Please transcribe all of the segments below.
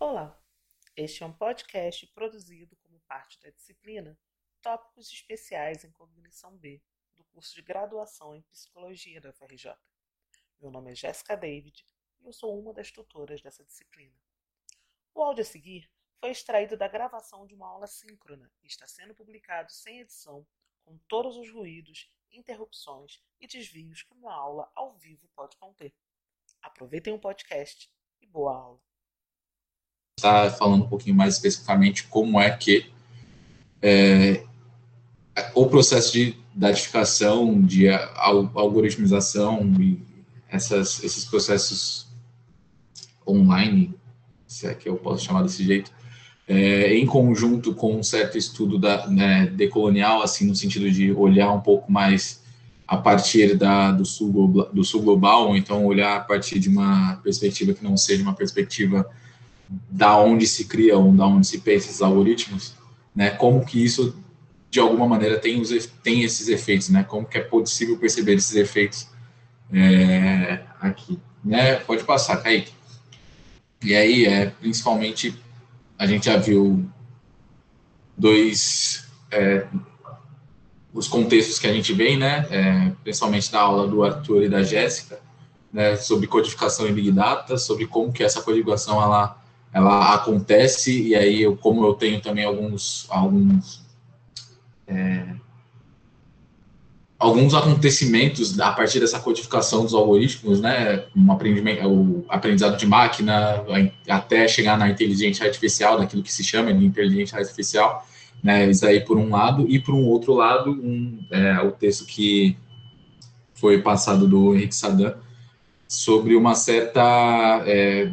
Olá, este é um podcast produzido como parte da disciplina Tópicos Especiais em Cognição B, do curso de graduação em Psicologia da UFRJ. Meu nome é Jéssica David e eu sou uma das tutoras dessa disciplina. O áudio a seguir foi extraído da gravação de uma aula síncrona e está sendo publicado sem edição, com todos os ruídos, interrupções e desvios que uma aula ao vivo pode conter. Aproveitem o podcast e boa aula. Está falando um pouquinho mais especificamente como é que é, o processo de datificação, de algoritmização e essas, esses processos online, se é que eu posso chamar desse jeito, é, em conjunto com um certo estudo da, né, decolonial, assim, no sentido de olhar um pouco mais a partir da, do, sul, do sul global, ou então olhar a partir de uma perspectiva que não seja uma perspectiva da onde se criam, da onde se pensa esses algoritmos, né? Como que isso de alguma maneira tem os tem esses efeitos, né? Como que é possível perceber esses efeitos é, aqui, né? Pode passar, Kaique. E aí é principalmente a gente já viu dois é, os contextos que a gente vem, né, é, principalmente da aula do Arthur e da Jéssica, né, sobre codificação em Big Data, sobre como que essa codificação ela, ela acontece, e aí eu, como eu tenho também alguns, alguns, é, alguns acontecimentos a partir dessa codificação dos algoritmos, né, um aprendimento, o aprendizado de máquina, até chegar na inteligência artificial, daquilo que se chama de inteligência artificial, né, isso aí por um lado, e por um outro lado, um, é, o texto que foi passado do Henrique Sadan sobre uma certa é,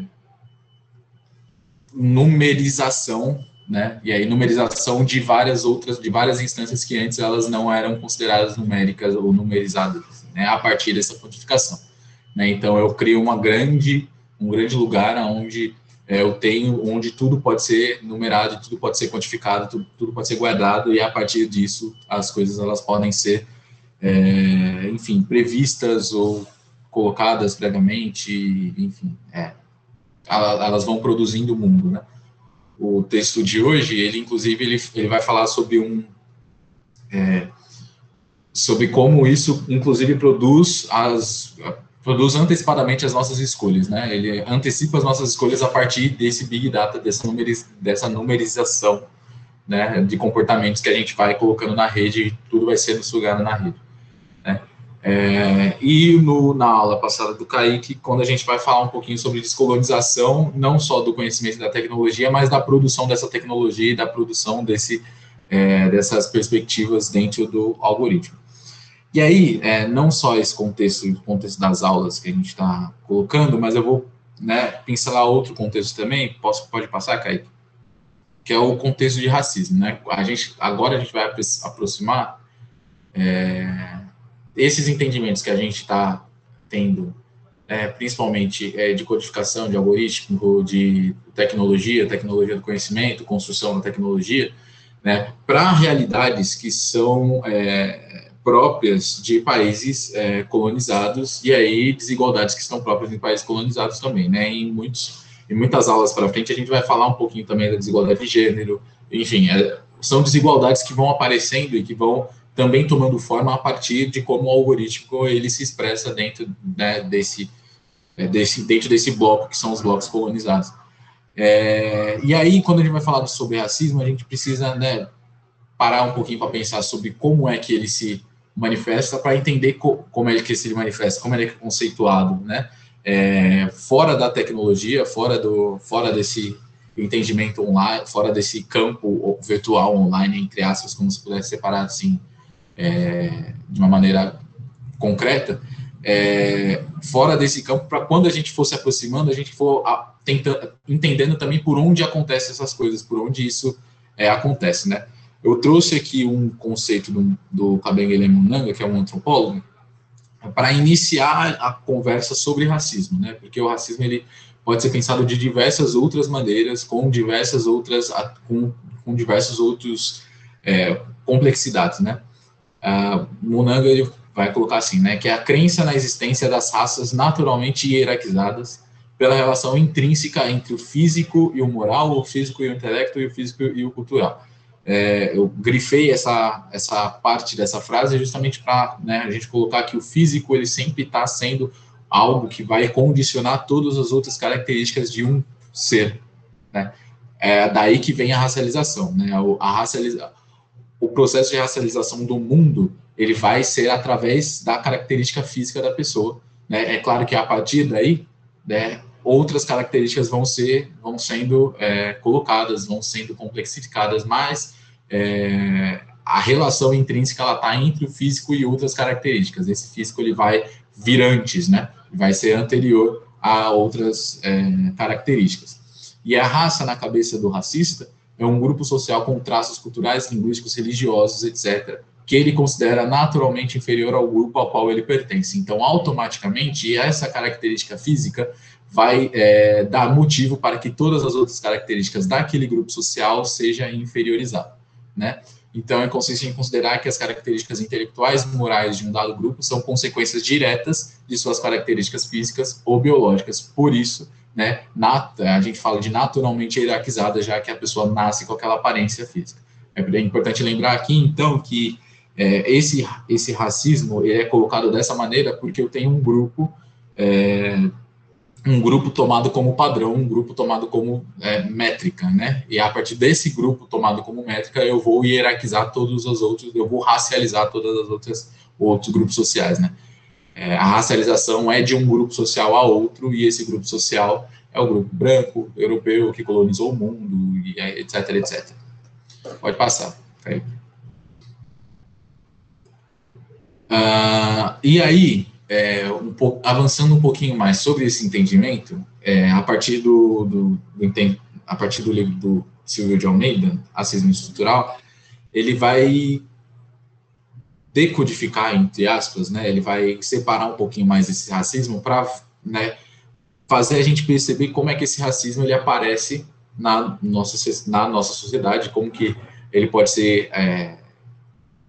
numerização, né, e aí numerização de várias outras, de várias instâncias que antes elas não eram consideradas numéricas ou numerizadas, né, a partir dessa quantificação. Né, então eu crio uma grande, um grande lugar onde é, eu tenho onde tudo pode ser numerado, tudo pode ser quantificado, tudo, tudo, pode ser guardado e a partir disso as coisas elas podem ser, é, enfim, previstas ou colocadas previamente, enfim, é, elas vão produzindo o mundo, né? O texto de hoje, ele inclusive ele, ele vai falar sobre um é, sobre como isso inclusive produz as produz antecipadamente as nossas escolhas, né? Ele antecipa as nossas escolhas a partir desse big data, dessa, numeriz, dessa numerização, né, de comportamentos que a gente vai colocando na rede e tudo vai sendo sugado na rede? É, e no, na aula passada do Kaique, quando a gente vai falar um pouquinho sobre descolonização, não só do conhecimento da tecnologia, mas da produção dessa tecnologia e da produção desse, é, dessas perspectivas dentro do algoritmo. E aí, é, não só esse contexto, o contexto das aulas que a gente está colocando, mas eu vou né, pincelar outro contexto também, posso, pode passar, Kaique? Que é o contexto de racismo, né? A gente, agora a gente vai aproximar é, esses entendimentos que a gente está tendo, é, principalmente é, de codificação, de algoritmo, de tecnologia, tecnologia do conhecimento, construção da tecnologia, né, para realidades que são é, próprias de países é, colonizados e aí desigualdades que estão próprias em países colonizados também, né? Em muitos em muitas aulas para frente a gente vai falar um pouquinho também da desigualdade de gênero, enfim, é, são desigualdades que vão aparecendo e que vão também tomando forma a partir de como o algoritmo ele se expressa dentro né, desse, é, desse dentro desse bloco que são os blocos colonizados. É, e aí, quando a gente vai falar sobre racismo, a gente precisa né, parar um pouquinho para pensar sobre como é que ele se manifesta para entender co como é que se manifesta, como ele é conceituado, né? É, fora da tecnologia, fora do, fora desse entendimento online, fora desse campo virtual online entre aspas, como se pudesse separar assim, é, de uma maneira concreta, é, fora desse campo, para quando a gente for se aproximando, a gente for a, tentando, entendendo também por onde acontecem essas coisas, por onde isso é, acontece, né? Eu trouxe aqui um conceito do, do Kabengele Munanga, que é um antropólogo, para iniciar a conversa sobre racismo, né? Porque o racismo ele pode ser pensado de diversas outras maneiras, com diversas outras, com, com diversos outros é, complexidades, né? Uh, Munanga ele vai colocar assim, né? Que é a crença na existência das raças naturalmente hierarquizadas pela relação intrínseca entre o físico e o moral, o físico e o intelecto, e o físico e o cultural. É, eu grifei essa, essa parte dessa frase justamente para né, a gente colocar que o físico ele sempre está sendo algo que vai condicionar todas as outras características de um ser. Né? É daí que vem a racialização. Né? A racializa... O processo de racialização do mundo ele vai ser através da característica física da pessoa. Né? É claro que a partir daí, né, outras características vão ser vão sendo é, colocadas, vão sendo complexificadas, mas é, a relação intrínseca ela está entre o físico e outras características. Esse físico ele vai vir antes, né? Vai ser anterior a outras é, características. E a raça na cabeça do racista é um grupo social com traços culturais, linguísticos, religiosos, etc., que ele considera naturalmente inferior ao grupo ao qual ele pertence. Então, automaticamente, essa característica física vai é, dar motivo para que todas as outras características daquele grupo social seja inferiorizado, né? Então, é consiste em considerar que as características intelectuais e morais de um dado grupo são consequências diretas de suas características físicas ou biológicas. Por isso, né, nat a gente fala de naturalmente hierarquizada, já que a pessoa nasce com aquela aparência física. É importante lembrar aqui, então, que é, esse, esse racismo ele é colocado dessa maneira porque eu tenho um grupo é, um grupo tomado como padrão, um grupo tomado como é, métrica, né? E a partir desse grupo tomado como métrica, eu vou hierarquizar todos os outros, eu vou racializar todas as outras outros grupos sociais, né? É, a racialização é de um grupo social a outro e esse grupo social é o grupo branco, europeu que colonizou o mundo, e etc, etc. Pode passar. Uh, e aí, é, um avançando um pouquinho mais sobre esse entendimento, é, a partir do, do, do, a partir do livro do Silvio de Almeida, Racismo Estrutural, ele vai decodificar, entre aspas, né, ele vai separar um pouquinho mais esse racismo para né, fazer a gente perceber como é que esse racismo ele aparece na nossa, na nossa sociedade, como que ele pode ser é,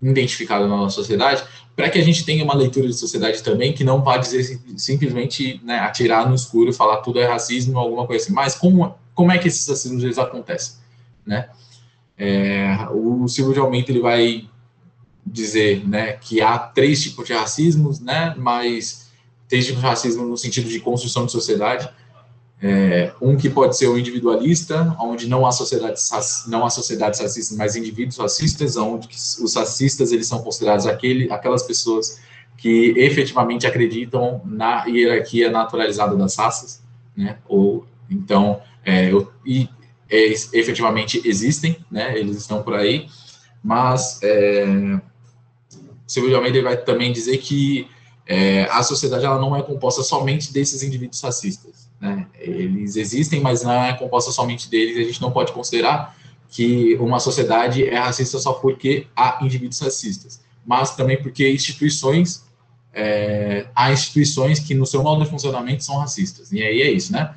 identificado na nossa sociedade, para que a gente tenha uma leitura de sociedade também que não vá dizer simplesmente né, atirar no escuro, falar tudo é racismo ou alguma coisa assim. Mas como, como é que esses racismos eles acontecem? Né? É, o Silvio de Aumento ele vai dizer né, que há três tipos de racismos, né, mas três tipos de racismo no sentido de construção de sociedade. É, um que pode ser o individualista, onde não há sociedades não há sociedades racistas, mas indivíduos racistas, onde os racistas eles são considerados aquele, aquelas pessoas que efetivamente acreditam na hierarquia naturalizada das raças, né? Ou então é, e é, efetivamente existem, né? Eles estão por aí, mas é, Silvio de Almeida vai também dizer que é, a sociedade ela não é composta somente desses indivíduos racistas né? Eles existem, mas não é composta somente deles. A gente não pode considerar que uma sociedade é racista só porque há indivíduos racistas, mas também porque instituições é, há instituições que no seu modo de funcionamento são racistas. E aí é isso, né?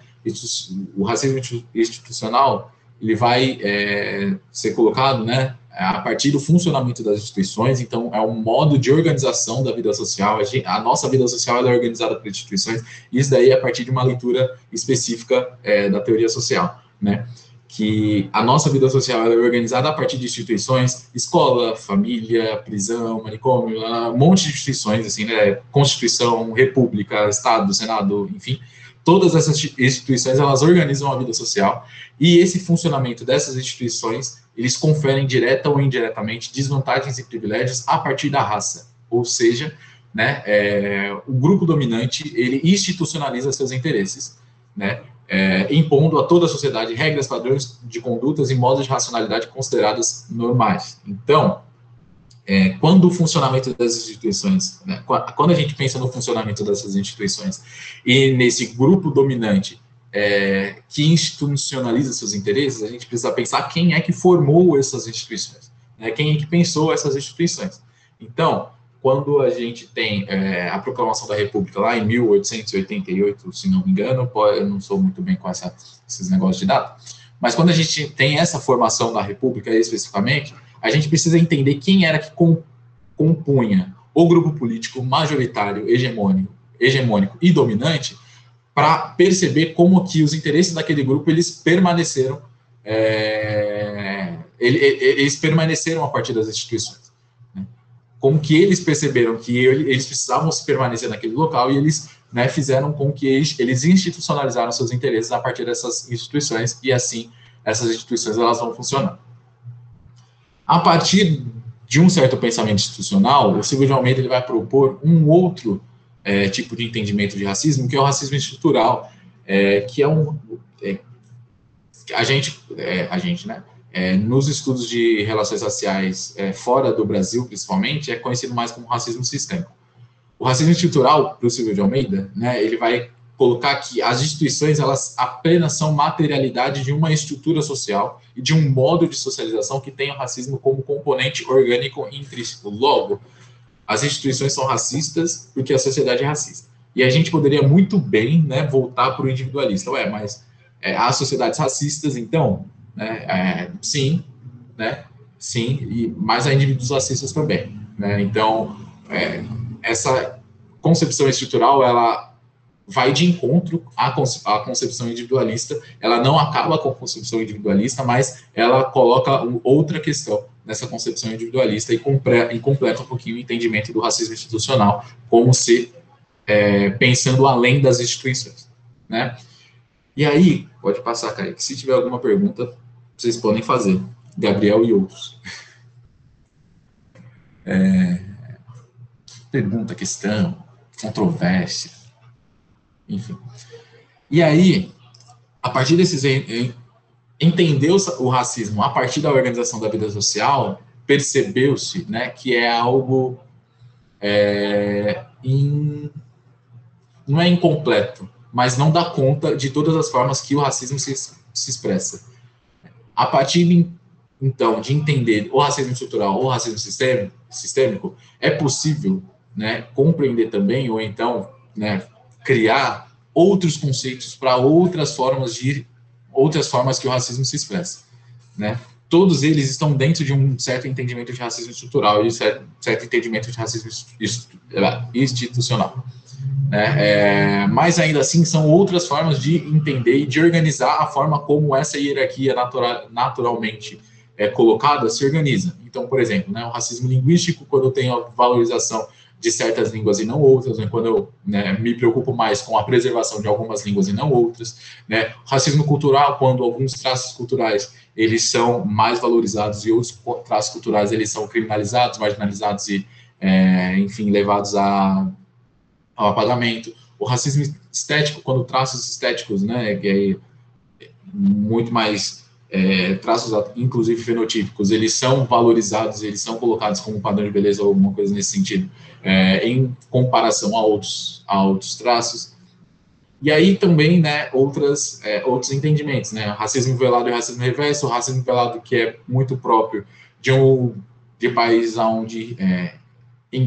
O racismo institucional ele vai é, ser colocado, né, a partir do funcionamento das instituições, então é um modo de organização da vida social, a, gente, a nossa vida social é organizada por instituições, isso daí é a partir de uma leitura específica é, da teoria social, né, que a nossa vida social é organizada a partir de instituições, escola, família, prisão, manicômio, um monte de instituições, assim, né, Constituição, República, Estado, Senado, enfim, todas essas instituições, elas organizam a vida social, e esse funcionamento dessas instituições eles conferem direta ou indiretamente desvantagens e privilégios a partir da raça, ou seja, né, é, o grupo dominante ele institucionaliza seus interesses, né, é, impondo a toda a sociedade regras, padrões de condutas e modos de racionalidade consideradas normais. Então, é, quando o funcionamento das instituições, né, quando a gente pensa no funcionamento dessas instituições e nesse grupo dominante é, que institucionaliza seus interesses, a gente precisa pensar quem é que formou essas instituições, né? quem é que pensou essas instituições. Então, quando a gente tem é, a proclamação da República lá em 1888, se não me engano, eu não sou muito bem com essa, esses negócios de data, mas quando a gente tem essa formação da República especificamente, a gente precisa entender quem era que compunha o grupo político majoritário, hegemônico, hegemônico e dominante para perceber como que os interesses daquele grupo eles permaneceram é, eles permaneceram a partir das instituições. Né? Como que eles perceberam que eles precisavam se permanecer naquele local e eles né, fizeram com que eles, eles institucionalizaram seus interesses a partir dessas instituições e assim essas instituições elas vão funcionar. A partir de um certo pensamento institucional, o Silvio de Almeida ele vai propor um outro é, tipo de entendimento de racismo, que é o racismo estrutural, é, que é um é, a gente, é, a gente, né? É, nos estudos de relações raciais é, fora do Brasil, principalmente, é conhecido mais como racismo sistêmico. O racismo estrutural, para o Silvio de Almeida, né, ele vai colocar que as instituições elas apenas são materialidade de uma estrutura social e de um modo de socialização que tem o racismo como componente orgânico intrínseco. Logo, as instituições são racistas porque a sociedade é racista. E a gente poderia muito bem né, voltar para o individualista. Ué, mas é, há sociedades racistas, então, né, é, sim, né, sim, e, mas há indivíduos racistas também. Né, então, é, essa concepção estrutural, ela vai de encontro à, concepção individualista, ela não acaba com a concepção individualista, mas ela coloca outra questão nessa concepção individualista e, e completa um pouquinho o entendimento do racismo institucional, como se é, pensando além das instituições, né? E aí, pode passar, Kaique. Se tiver alguma pergunta, vocês podem fazer. Gabriel e outros. É, pergunta, questão, controvérsia, enfim. E aí, a partir desses entendeu o racismo a partir da organização da vida social, percebeu-se, né, que é algo é, in, não é incompleto, mas não dá conta de todas as formas que o racismo se, se expressa. A partir, então, de entender o racismo estrutural ou o racismo sistêmico, sistêmico é possível né, compreender também, ou então né, criar outros conceitos para outras formas de outras formas que o racismo se expressa, né? Todos eles estão dentro de um certo entendimento de racismo estrutural e certo, certo entendimento de racismo institucional. Né? É, mas ainda assim são outras formas de entender e de organizar a forma como essa hierarquia natural, naturalmente é colocada se organiza. Então, por exemplo, né, o racismo linguístico, quando tenho a valorização de certas línguas e não outras, né, quando eu né, me preocupo mais com a preservação de algumas línguas e não outras, né, racismo cultural, quando alguns traços culturais eles são mais valorizados e outros traços culturais eles são criminalizados, marginalizados e, é, enfim, levados a ao apagamento. O racismo estético, quando traços estéticos, né, que é muito mais é, traços, inclusive fenotípicos, eles são valorizados, eles são colocados como padrão de beleza ou alguma coisa nesse sentido, é, em comparação a outros, a outros traços. E aí também, né, outras, é, outros entendimentos, né, racismo velado e racismo reverso, racismo velado que é muito próprio de um de país onde é,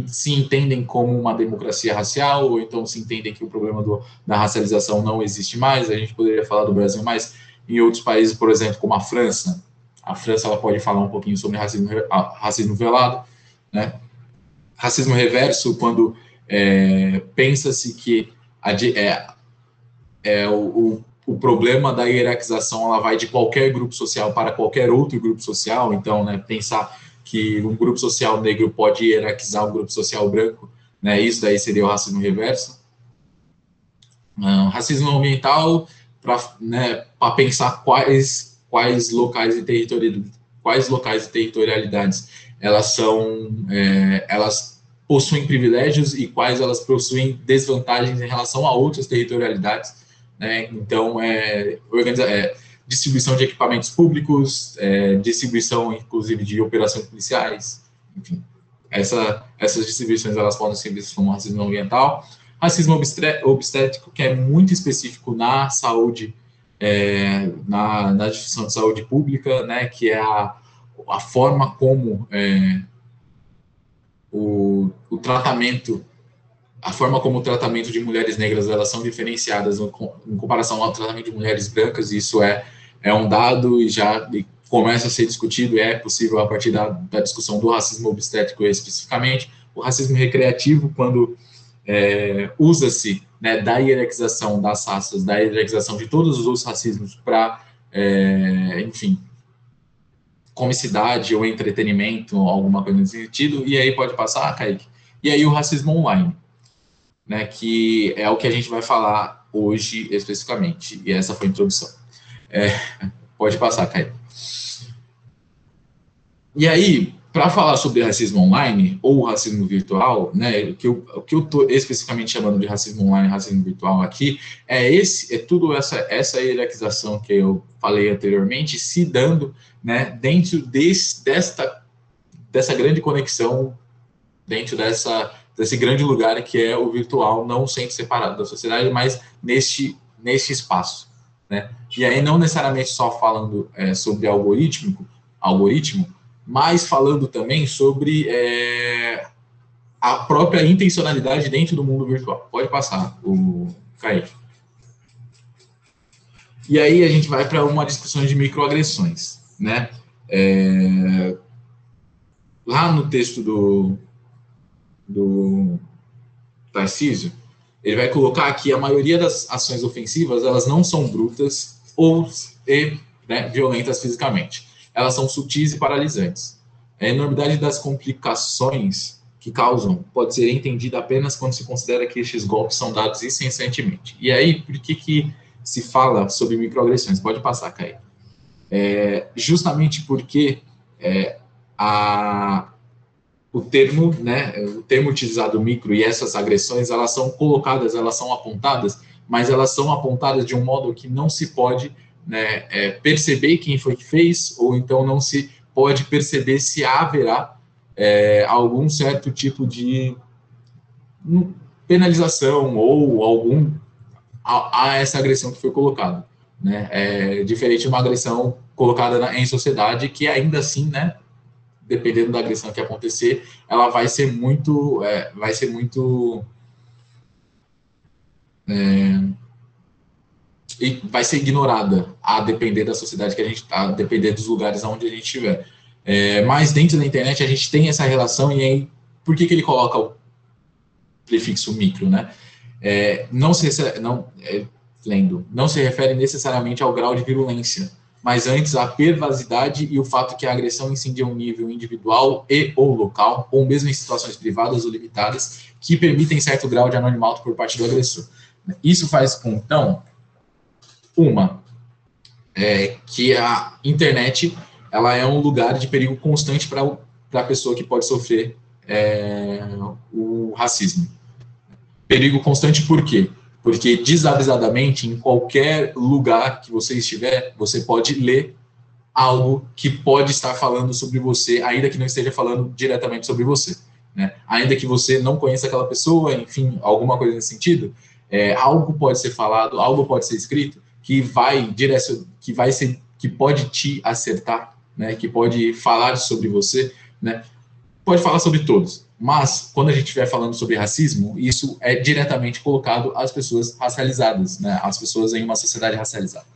se entendem como uma democracia racial, ou então se entendem que o problema do, da racialização não existe mais. A gente poderia falar do Brasil, mas em outros países, por exemplo, como a França, a França ela pode falar um pouquinho sobre racismo, racismo velado, né? Racismo reverso, quando é, pensa-se que a, é, é o, o, o, problema da hierarquização ela vai de qualquer grupo social para qualquer outro grupo social, então, né, pensar que um grupo social negro pode hierarquizar um grupo social branco, né? Isso daí seria o racismo reverso. Uh, racismo ambiental para né, pensar quais quais locais e quais locais e territorialidades elas são é, elas possuem privilégios e quais elas possuem desvantagens em relação a outras territorialidades, né? Então é, organiza, é distribuição de equipamentos públicos, é, distribuição, inclusive, de operações policiais, enfim. Essa, essas distribuições elas podem ser vistas como racismo ambiental. Racismo obstétrico, que é muito específico na saúde, é, na, na distribuição de saúde pública, né, que é a, a forma como é, o, o tratamento a forma como o tratamento de mulheres negras elas são diferenciadas em comparação ao tratamento de mulheres brancas, isso é, é um dado e já começa a ser discutido, é possível a partir da, da discussão do racismo obstétrico especificamente, o racismo recreativo, quando é, usa-se né, da hierarquização das raças, da hierarquização de todos os outros racismos para, é, enfim, comicidade ou entretenimento, alguma coisa nesse sentido, e aí pode passar, ah, Kaique. E aí o racismo online, né, que é o que a gente vai falar hoje especificamente, e essa foi a introdução. É, pode passar, Kaique. E aí, para falar sobre racismo online ou racismo virtual, né, o que eu, o que eu estou especificamente chamando de racismo online, racismo virtual aqui, é esse, é tudo essa essa hierarquização que eu falei anteriormente se dando, né, dentro desse, desta dessa grande conexão, dentro dessa desse grande lugar que é o virtual, não sendo separado da sociedade, mas neste neste espaço, né? E aí não necessariamente só falando é, sobre algoritmo, algoritmo mas falando também sobre é, a própria intencionalidade dentro do mundo virtual. Pode passar, o Kaique. E aí a gente vai para uma discussão de microagressões, né? É, lá no texto do, do Tarcísio, ele vai colocar que a maioria das ações ofensivas elas não são brutas ou e, né, violentas fisicamente elas são sutis e paralisantes. A enormidade das complicações que causam pode ser entendida apenas quando se considera que estes golpes são dados incessantemente. E aí, por que, que se fala sobre microagressões? Pode passar, Caio. É, justamente porque é, a, o termo, né, o termo utilizado micro e essas agressões, elas são colocadas, elas são apontadas, mas elas são apontadas de um modo que não se pode né, é, perceber quem foi que fez, ou então não se pode perceber se haverá é, algum certo tipo de penalização ou algum a, a essa agressão que foi colocada. Né? É diferente de uma agressão colocada na, em sociedade que ainda assim, né, dependendo da agressão que acontecer, ela vai ser muito, é, vai ser muito é, e vai ser ignorada a depender da sociedade que a gente está, a depender dos lugares onde a gente estiver. É, mas dentro da internet a gente tem essa relação e aí por que, que ele coloca o prefixo micro, né? É, não se não é, lendo, não se refere necessariamente ao grau de virulência, mas antes à pervasividade e o fato que a agressão incendia um nível individual e ou local, ou mesmo em situações privadas ou limitadas, que permitem certo grau de anonimato por parte do agressor. Isso faz com, então, uma, é que a internet ela é um lugar de perigo constante para a pessoa que pode sofrer é, o racismo. Perigo constante por quê? Porque desavisadamente, em qualquer lugar que você estiver, você pode ler algo que pode estar falando sobre você, ainda que não esteja falando diretamente sobre você. Né? Ainda que você não conheça aquela pessoa, enfim, alguma coisa nesse sentido, é, algo pode ser falado, algo pode ser escrito que vai direcion... que vai ser que pode te acertar, né? Que pode falar sobre você, né? Pode falar sobre todos, mas quando a gente estiver falando sobre racismo, isso é diretamente colocado às pessoas racializadas, né? As pessoas em uma sociedade racializada,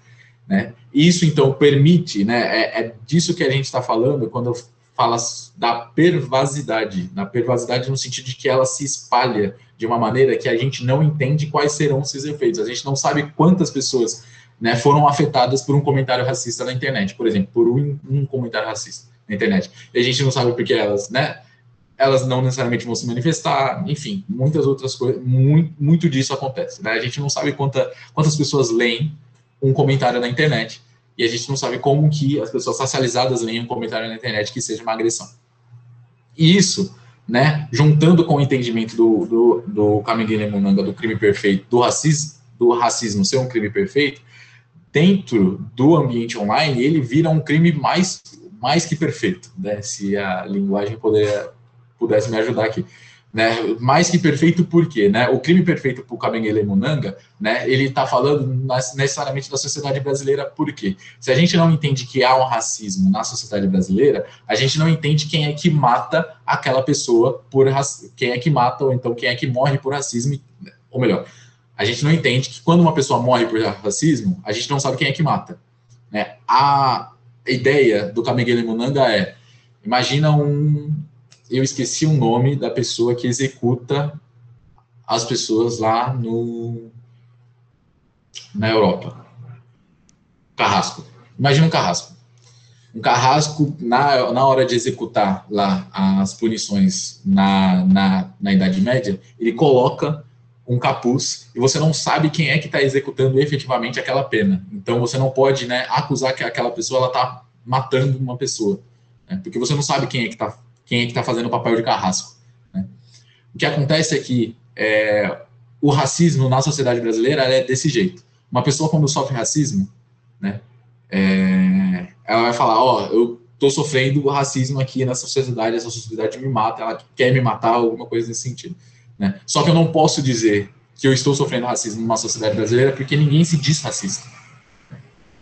né? Isso então permite, né? É, é disso que a gente está falando quando eu falo da pervasidade, na pervasidade no sentido de que ela se espalha de uma maneira que a gente não entende quais serão esses efeitos. A gente não sabe quantas pessoas né, foram afetadas por um comentário racista na internet, por exemplo, por um, um comentário racista na internet. E a gente não sabe porque elas, né, elas não necessariamente vão se manifestar, enfim, muitas outras coisas, muito, muito disso acontece. Né? A gente não sabe quanta, quantas pessoas leem um comentário na internet e a gente não sabe como que as pessoas socializadas leem um comentário na internet que seja uma agressão. E isso né, juntando com o entendimento do, do, do Kamigene Munanga do crime perfeito, do racismo, do racismo ser um crime perfeito, dentro do ambiente online, ele vira um crime mais, mais que perfeito, né, se a linguagem puder, pudesse me ajudar aqui né? Mais que perfeito por quê, né? O crime perfeito para o Kabengele Munanga, né? Ele está falando necessariamente da sociedade brasileira por quê? Se a gente não entende que há um racismo na sociedade brasileira, a gente não entende quem é que mata aquela pessoa por quem é que mata ou então quem é que morre por racismo, ou melhor, a gente não entende que quando uma pessoa morre por racismo, a gente não sabe quem é que mata, né? A ideia do Kabengele Munanga é Imagina um, eu esqueci o nome da pessoa que executa as pessoas lá no na Europa. Carrasco. Imagina um carrasco. Um carrasco, na, na hora de executar lá as punições na, na, na Idade Média, ele coloca um capuz e você não sabe quem é que está executando efetivamente aquela pena. Então você não pode né, acusar que aquela pessoa está matando uma pessoa, né, porque você não sabe quem é que está quem é que tá fazendo o papel de carrasco. Né. O que acontece é que é, o racismo na sociedade brasileira é desse jeito. Uma pessoa quando sofre racismo, né, é, ela vai falar, ó, oh, eu estou sofrendo racismo aqui nessa sociedade, essa sociedade me mata, ela quer me matar, alguma coisa nesse sentido. Né? Só que eu não posso dizer que eu estou sofrendo racismo numa sociedade brasileira porque ninguém se diz racista.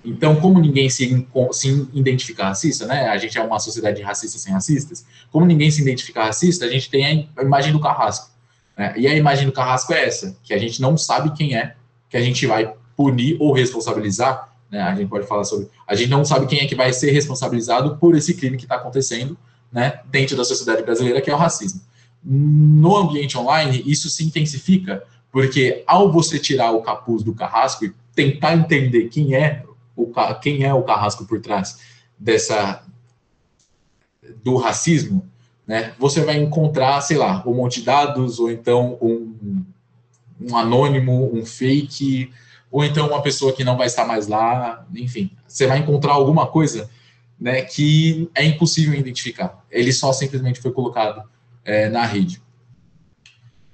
Então, como ninguém se, se identifica racista, né? A gente é uma sociedade racista sem racistas. Como ninguém se identifica racista, a gente tem a imagem do carrasco. Né? E a imagem do carrasco é essa, que a gente não sabe quem é, que a gente vai punir ou responsabilizar. Né? A gente pode falar sobre. A gente não sabe quem é que vai ser responsabilizado por esse crime que está acontecendo, né? Dentro da sociedade brasileira, que é o racismo. No ambiente online, isso se intensifica, porque ao você tirar o capuz do carrasco e tentar entender quem é o, quem é o carrasco por trás dessa do racismo, né, você vai encontrar, sei lá, um monte de dados, ou então um, um anônimo, um fake, ou então uma pessoa que não vai estar mais lá, enfim, você vai encontrar alguma coisa né, que é impossível identificar. Ele só simplesmente foi colocado é, na rede.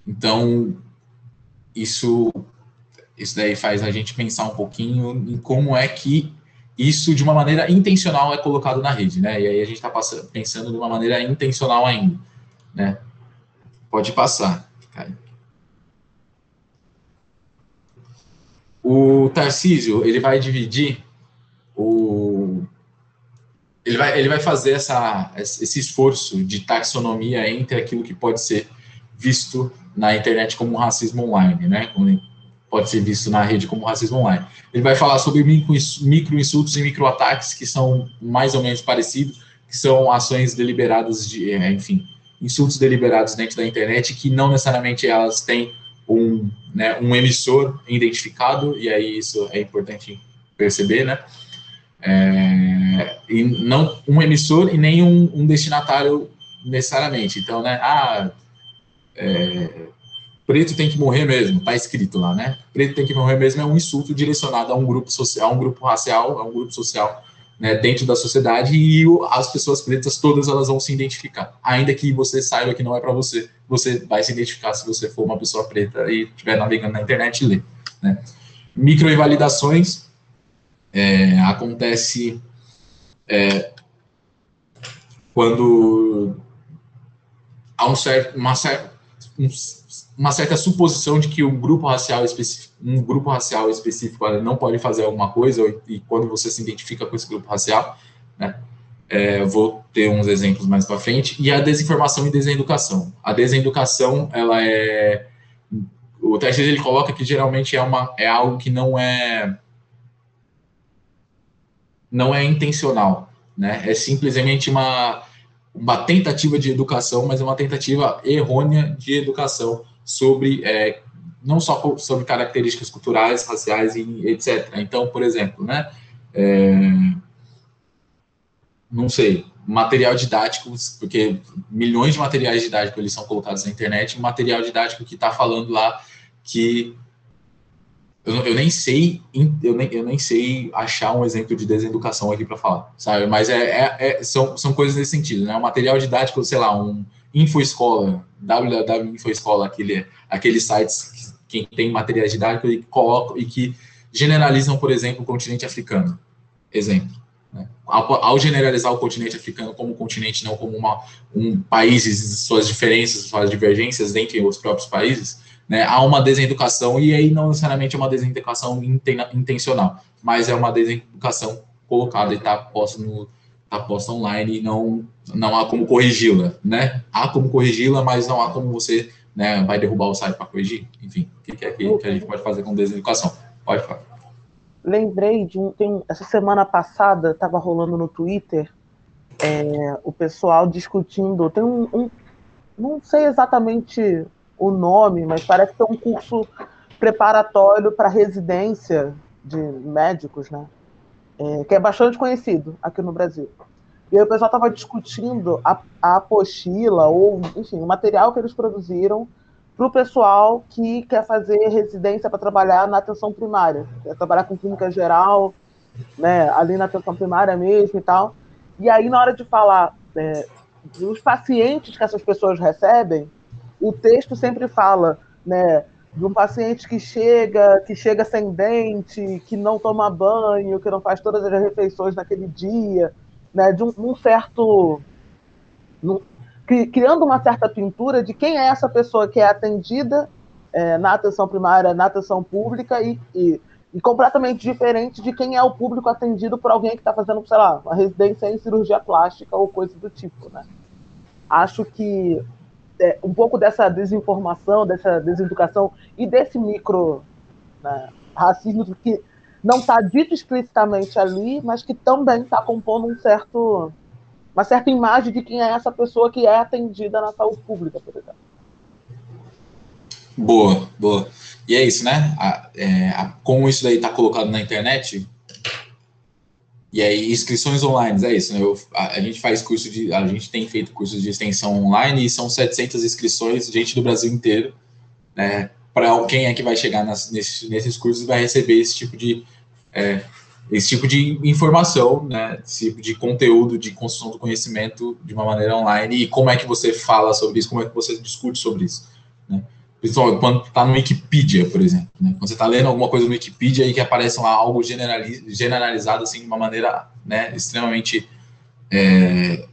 Então, isso isso daí faz a gente pensar um pouquinho em como é que isso, de uma maneira intencional, é colocado na rede, né? E aí a gente está pensando de uma maneira intencional ainda, né? Pode passar. O Tarcísio, ele vai dividir o... Ele vai, ele vai fazer essa, esse esforço de taxonomia entre aquilo que pode ser visto na internet como racismo online, né? Como pode ser visto na rede como racismo online. Ele vai falar sobre micro-insultos e micro-ataques, que são mais ou menos parecidos, que são ações deliberadas, de, é, enfim, insultos deliberados dentro da internet, que não necessariamente elas têm um, né, um emissor identificado, e aí isso é importante perceber, né? É, e não um emissor e nem um, um destinatário necessariamente. Então, né, ah, é, preto tem que morrer mesmo, tá escrito lá, né? Preto tem que morrer mesmo é um insulto direcionado a um grupo social, a um grupo racial, a um grupo social né, dentro da sociedade e as pessoas pretas todas elas vão se identificar. Ainda que você saiba que não é para você, você vai se identificar se você for uma pessoa preta e estiver navegando na internet e ler. Né? Microinvalidações é, acontece é, quando há um certo, uma certa, um, uma certa suposição de que um grupo racial específico, um grupo racial específico não pode fazer alguma coisa e quando você se identifica com esse grupo racial, né? É, vou ter uns exemplos mais para frente e a desinformação e deseducação. A deseducação, ela é o teste ele coloca que geralmente é uma é algo que não é não é intencional, né? É simplesmente uma uma tentativa de educação, mas é uma tentativa errônea de educação sobre é, não só sobre características culturais, raciais e etc. Então, por exemplo, né, é, não sei, material didático, porque milhões de materiais didáticos eles são colocados na internet, um material didático que está falando lá que eu, eu, nem sei eu nem, eu nem sei achar um exemplo de deseducação aqui para falar, sabe? Mas é, é, é, são, são coisas nesse sentido, né? Um material didático, sei lá, um InfoEscola, www.infoescola, aquele, aqueles sites que, que tem materiais didáticos e colocam e que generalizam, por exemplo, o continente africano. Exemplo. Né? Ao, ao, generalizar o continente africano como continente, não como uma, um país suas diferenças, suas divergências entre os próprios países, né, há uma deseducação, e aí não necessariamente é uma deseducação intencional, mas é uma deseducação colocada e está posta no, está posta online e não, não há como corrigi-la, né? Há como corrigi-la, mas não há como você né, vai derrubar o site para corrigir. Enfim, o que, é que, que, a gente pode fazer com deseducação? Pode falar. Lembrei de um, tem, essa semana passada estava rolando no Twitter é, o pessoal discutindo. Tem um, um, não sei exatamente o nome, mas parece ser um curso preparatório para residência de médicos, né? É, que é bastante conhecido aqui no Brasil. E aí o pessoal estava discutindo a, a apostila, ou, enfim, o material que eles produziram para o pessoal que quer fazer residência para trabalhar na atenção primária, quer trabalhar com clínica geral, né, ali na atenção primária mesmo e tal. E aí, na hora de falar é, dos pacientes que essas pessoas recebem, o texto sempre fala, né, de um paciente que chega, que chega sem dente, que não toma banho, que não faz todas as refeições naquele dia, né, de um, um certo criando uma certa pintura de quem é essa pessoa que é atendida é, na atenção primária, na atenção pública e, e, e, completamente diferente de quem é o público atendido por alguém que está fazendo, sei lá, uma residência em cirurgia plástica ou coisa do tipo, né? Acho que é, um pouco dessa desinformação, dessa deseducação e desse micro né, racismo que não está dito explicitamente ali, mas que também está compondo um certo uma certa imagem de quem é essa pessoa que é atendida na saúde pública, por exemplo. Boa, boa. E é isso, né? A, é, a, como isso daí está colocado na internet, e aí inscrições online, é isso, né? Eu, a, a, gente faz curso de, a gente tem feito cursos de extensão online e são 700 inscrições, gente do Brasil inteiro, né? Para quem é que vai chegar nas, nesses, nesses cursos vai receber esse tipo de é, esse tipo de informação, né, esse tipo de conteúdo de construção do conhecimento de uma maneira online e como é que você fala sobre isso, como é que você discute sobre isso, né? Principalmente quando está no Wikipedia, por exemplo, né? Quando você está lendo alguma coisa no Wikipedia e que aparece lá algo generalizado assim de uma maneira, né, extremamente é...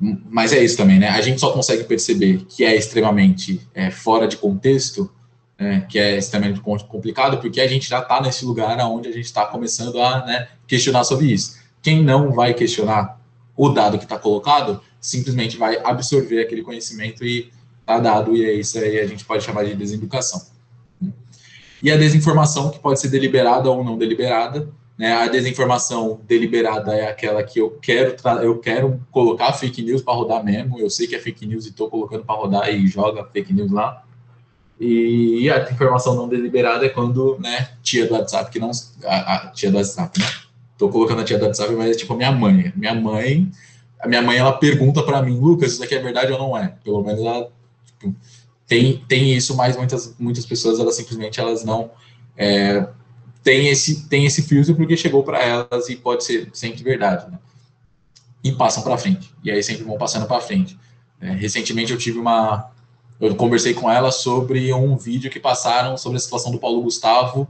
mas é isso também, né? A gente só consegue perceber que é extremamente é, fora de contexto é, que é extremamente complicado, porque a gente já está nesse lugar onde a gente está começando a né, questionar sobre isso. Quem não vai questionar o dado que está colocado, simplesmente vai absorver aquele conhecimento e está dado, e é isso aí a gente pode chamar de deseducação. E a desinformação, que pode ser deliberada ou não deliberada, né? A desinformação deliberada é aquela que eu quero eu quero colocar fake news para rodar mesmo, eu sei que é fake news e estou colocando para rodar e joga fake news lá. E a informação não deliberada é quando, né, tia do WhatsApp, que não. A, a tia do WhatsApp, né? Tô colocando a tia do WhatsApp, mas é tipo a minha mãe. Minha mãe, a minha mãe, ela pergunta para mim, Lucas, isso daqui é verdade ou não é? Pelo menos ela tipo, tem, tem isso, mas muitas, muitas pessoas, elas simplesmente elas não. É, tem esse, tem esse filtro porque chegou para elas e pode ser sempre verdade, né? E passam para frente. E aí sempre vão passando para frente. É, recentemente eu tive uma, eu conversei com ela sobre um vídeo que passaram sobre a situação do Paulo Gustavo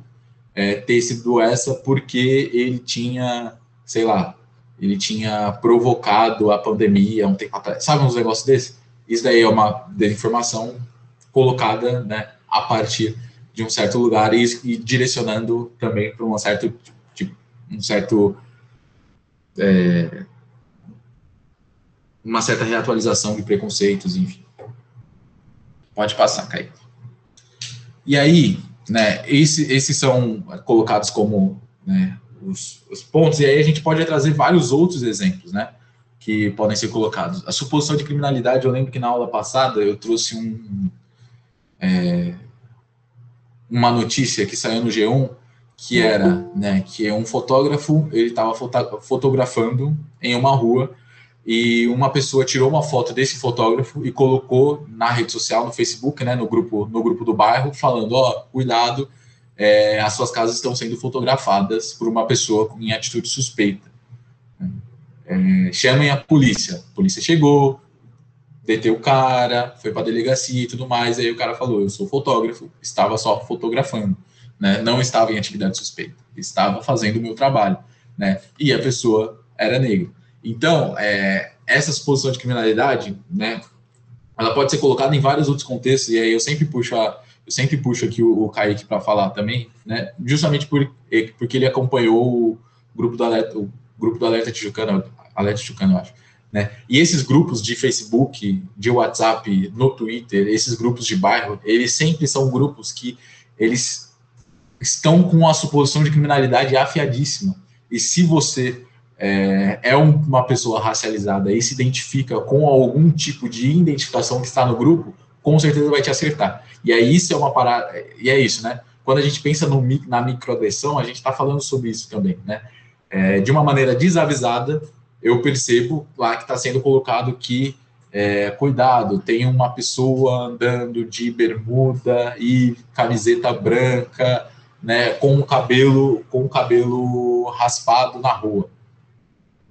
é, ter sido essa porque ele tinha, sei lá, ele tinha provocado a pandemia um tempo atrás. Sabe uns negócios desses? Isso daí é uma desinformação colocada né, a partir de um certo lugar e, e direcionando também para um certo, tipo, um certo é, uma certa reatualização de preconceitos, enfim. Pode passar, Kaique. E aí, né, esse, esses são colocados como né, os, os, pontos, e aí a gente pode trazer vários outros exemplos, né, que podem ser colocados. A suposição de criminalidade, eu lembro que na aula passada eu trouxe um, é, uma notícia que saiu no G1, que era, né, que é um fotógrafo, ele estava fotografando em uma rua e uma pessoa tirou uma foto desse fotógrafo e colocou na rede social, no Facebook, né, no grupo, no grupo do bairro, falando, ó, oh, cuidado, é, as suas casas estão sendo fotografadas por uma pessoa em atitude suspeita. É, chamem a polícia. A polícia chegou, deteu o cara, foi para a delegacia e tudo mais. Aí o cara falou: Eu sou fotógrafo, estava só fotografando, né? não estava em atividade suspeita, estava fazendo o meu trabalho. Né? E a pessoa era negra. Então, é, essa suposição de criminalidade, né, ela pode ser colocada em vários outros contextos, e aí eu sempre puxo, a, eu sempre puxo aqui o, o Kaique para falar também, né, justamente por, porque ele acompanhou o grupo do Alerta, o grupo do Alerta Tijucano, Alerta Tijucano, eu acho, né, e esses grupos de Facebook, de WhatsApp, no Twitter, esses grupos de bairro, eles sempre são grupos que eles estão com a suposição de criminalidade afiadíssima, e se você é, é uma pessoa racializada e se identifica com algum tipo de identificação que está no grupo, com certeza vai te acertar. E aí isso é uma parada, e é isso, né? Quando a gente pensa no, na microagressão, a gente está falando sobre isso também, né? É, de uma maneira desavisada, eu percebo lá que está sendo colocado que é, cuidado, tem uma pessoa andando de bermuda e camiseta branca, né, com o cabelo com o cabelo raspado na rua.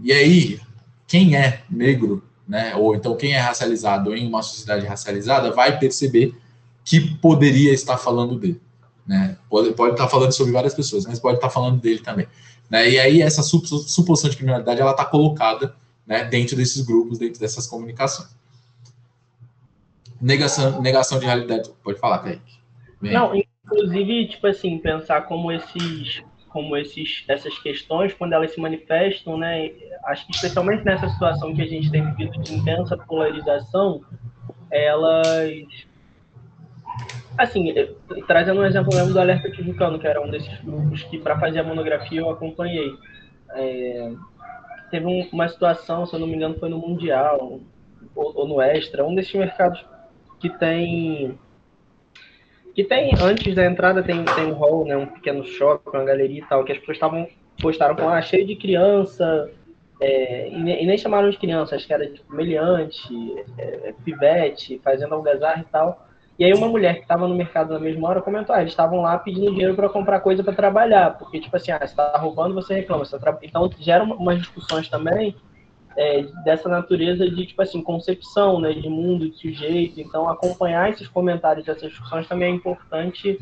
E aí, quem é negro, né, ou então quem é racializado em uma sociedade racializada, vai perceber que poderia estar falando dele. Né? Pode, pode estar falando sobre várias pessoas, mas pode estar falando dele também. Né? E aí essa suposição de criminalidade ela está colocada né, dentro desses grupos, dentro dessas comunicações. Negação, negação de realidade. Pode falar, Kaique. Não, inclusive, tipo assim, pensar como esses como esses, essas questões, quando elas se manifestam, né, acho que especialmente nessa situação que a gente tem vivido de intensa polarização, elas assim, trazendo um exemplo mesmo do Alerta Tijucano, que era um desses grupos que, para fazer a monografia, eu acompanhei. É, teve um, uma situação, se eu não me engano, foi no Mundial ou, ou, no Extra, um desses mercados que tem. Que tem, antes da entrada, tem, tem um hall, né, um pequeno shopping, uma galeria e tal, que as pessoas estavam postaram com ah, cheio de criança, é, e, e, nem chamaram de criança, acho que era tipo meliante, é, pivete, fazendo algazarra e tal. E aí uma mulher que estava no mercado na mesma hora comentou, ah, eles estavam lá pedindo dinheiro para comprar coisa para trabalhar, porque tipo assim, ah, você está roubando, você reclama. Você tá Então geram umas discussões também é, dessa natureza de tipo assim concepção, né, de mundo, de sujeito. Então acompanhar esses comentários dessas discussões também é importante,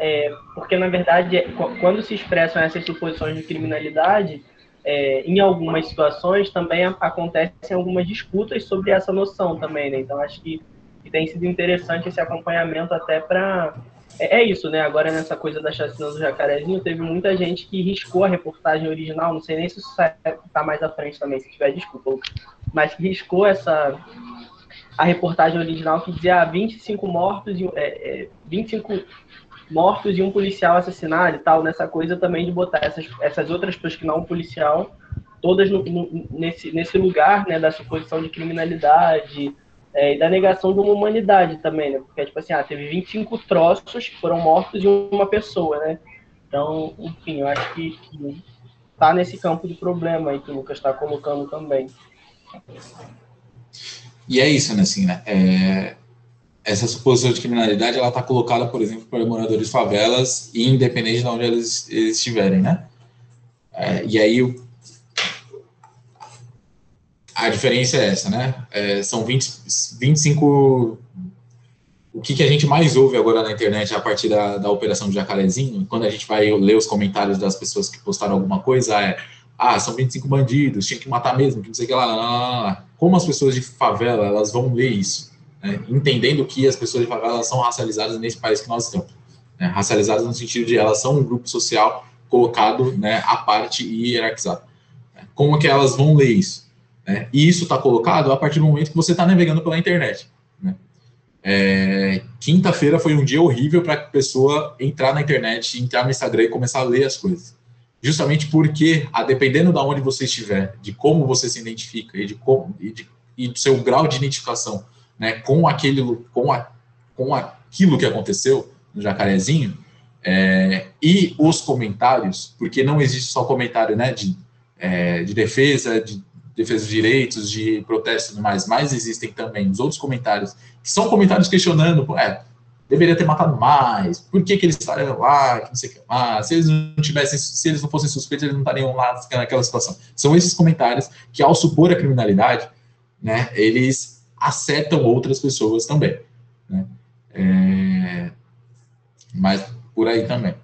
é, porque na verdade é, quando se expressam essas suposições de criminalidade é, em algumas situações também acontecem algumas disputas sobre essa noção também, né? Então acho que e tem sido interessante esse acompanhamento até para é, é, isso, né? Agora nessa coisa da chacina do Jacarezinho, teve muita gente que riscou a reportagem original, não sei nem se isso está mais à frente também, se tiver desculpa, mas que riscou essa a reportagem original que dizia ah, 25 mortos e é, é, 25 mortos e um policial assassinado e tal, nessa coisa também de botar essas, essas outras pessoas que não um policial todas no, no, nesse, nesse lugar, né, da suposição de criminalidade, é, e da negação de uma humanidade também, né? Porque, tipo assim, ah, teve 25 troços que foram mortos e uma pessoa, né? Então, enfim, eu acho que, que tá nesse campo de problema aí que o Lucas está colocando também. E é isso, né, assim, né? É, essa suposição de criminalidade, ela tá colocada, por exemplo, para moradores de favelas, independente de onde eles, eles estiverem, né? É, e aí, a diferença é essa, né? É, são 20, 25. O que, que a gente mais ouve agora na internet a partir da, da Operação de Jacarezinho, quando a gente vai ler os comentários das pessoas que postaram alguma coisa, é: ah, são 25 bandidos, tinha que matar mesmo, que não sei o que lá, lá, lá, lá. Como as pessoas de favela elas vão ler isso? Né? Entendendo que as pessoas de favela são racializadas nesse país que nós estamos. Né? Racializadas no sentido de elas são um grupo social colocado né, à parte e hierarquizado. Como que elas vão ler isso? Né? E isso está colocado a partir do momento que você está navegando pela internet. Né? É, Quinta-feira foi um dia horrível para a pessoa entrar na internet, entrar no Instagram e começar a ler as coisas. Justamente porque, a dependendo de onde você estiver, de como você se identifica e, de como, e, de, e do seu grau de identificação né, com, aquele, com, a, com aquilo que aconteceu no Jacarezinho, é, e os comentários, porque não existe só comentário né, de, é, de defesa, de defesa de direitos, de protesto e tudo mais, mas existem também os outros comentários, que são comentários questionando, é, deveria ter matado mais, por que, que eles estariam lá, que não sei o que lá, se eles não tivessem, se eles não fossem suspeitos, eles não estariam lá naquela situação. São esses comentários que, ao supor a criminalidade, né, eles acertam outras pessoas também, né, é, mas por aí também.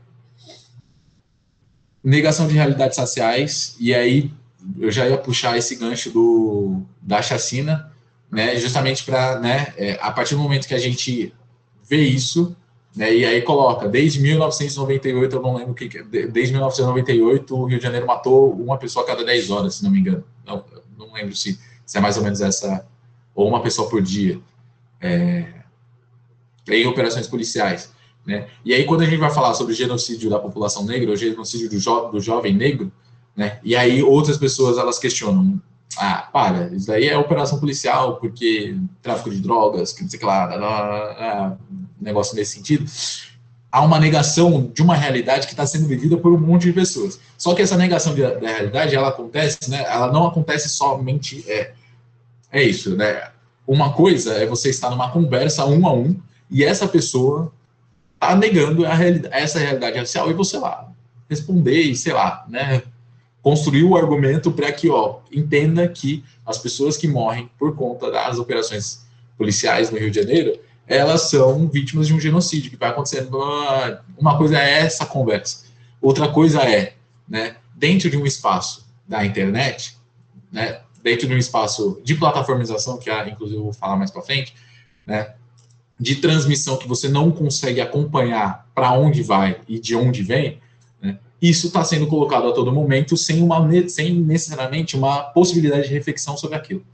Negação de realidades raciais, e aí eu já ia puxar esse gancho do, da chacina, né, justamente para, né, é, a partir do momento que a gente vê isso, né, e aí coloca, desde 1998, eu não lembro que, desde 1998, o Rio de Janeiro matou uma pessoa a cada 10 horas, se não me engano. Não, não lembro se, se é mais ou menos essa, ou uma pessoa por dia, é, em operações policiais. Né? E aí, quando a gente vai falar sobre genocídio da população negra, ou genocídio do, jo do jovem negro, né? E aí outras pessoas elas questionam, ah, para, isso daí é operação policial, porque tráfico de drogas, que não sei o que lá, lá, lá, negócio nesse sentido. Há uma negação de uma realidade que está sendo vivida por um monte de pessoas. Só que essa negação de, da realidade, ela acontece, né? Ela não acontece somente. É, é isso, né? Uma coisa é você estar numa conversa um a um e essa pessoa está negando a realidade, essa realidade racial e você lá responder e sei lá, né? Construir o argumento para que, ó, entenda que as pessoas que morrem por conta das operações policiais no Rio de Janeiro, elas são vítimas de um genocídio que vai acontecendo. Uma coisa é essa conversa, outra coisa é, né, dentro de um espaço da internet, né, dentro de um espaço de plataformização, que é, inclusive eu vou falar mais para frente, né, de transmissão que você não consegue acompanhar para onde vai e de onde vem, isso está sendo colocado a todo momento sem, uma, sem necessariamente uma possibilidade de reflexão sobre aquilo.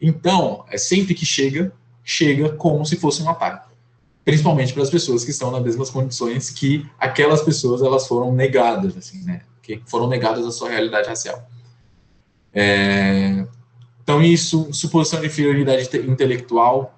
Então, é sempre que chega, chega como se fosse um ataque. Principalmente para as pessoas que estão nas mesmas condições que aquelas pessoas elas foram negadas, assim, né? Que foram negadas a sua realidade racial. É, então, isso, suposição de inferioridade intelectual,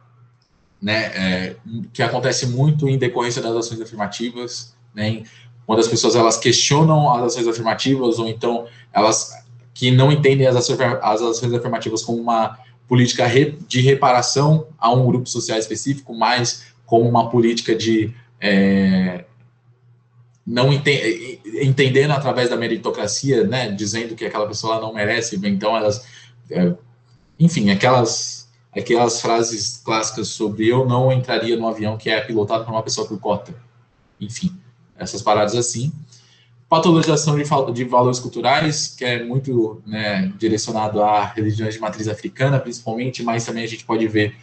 né, é, que acontece muito em decorrência das ações afirmativas, né, quando as pessoas elas questionam as ações afirmativas ou então elas que não entendem as ações, as ações afirmativas como uma política de reparação a um grupo social específico, mas como uma política de é, não ente, entendendo através da meritocracia, né, dizendo que aquela pessoa não merece, então elas, é, enfim, aquelas aquelas frases clássicas sobre eu não entraria no avião que é pilotado por uma pessoa por cota, enfim essas paradas assim. Patologização de, de valores culturais, que é muito né, direcionado a religiões de matriz africana, principalmente, mas também a gente pode ver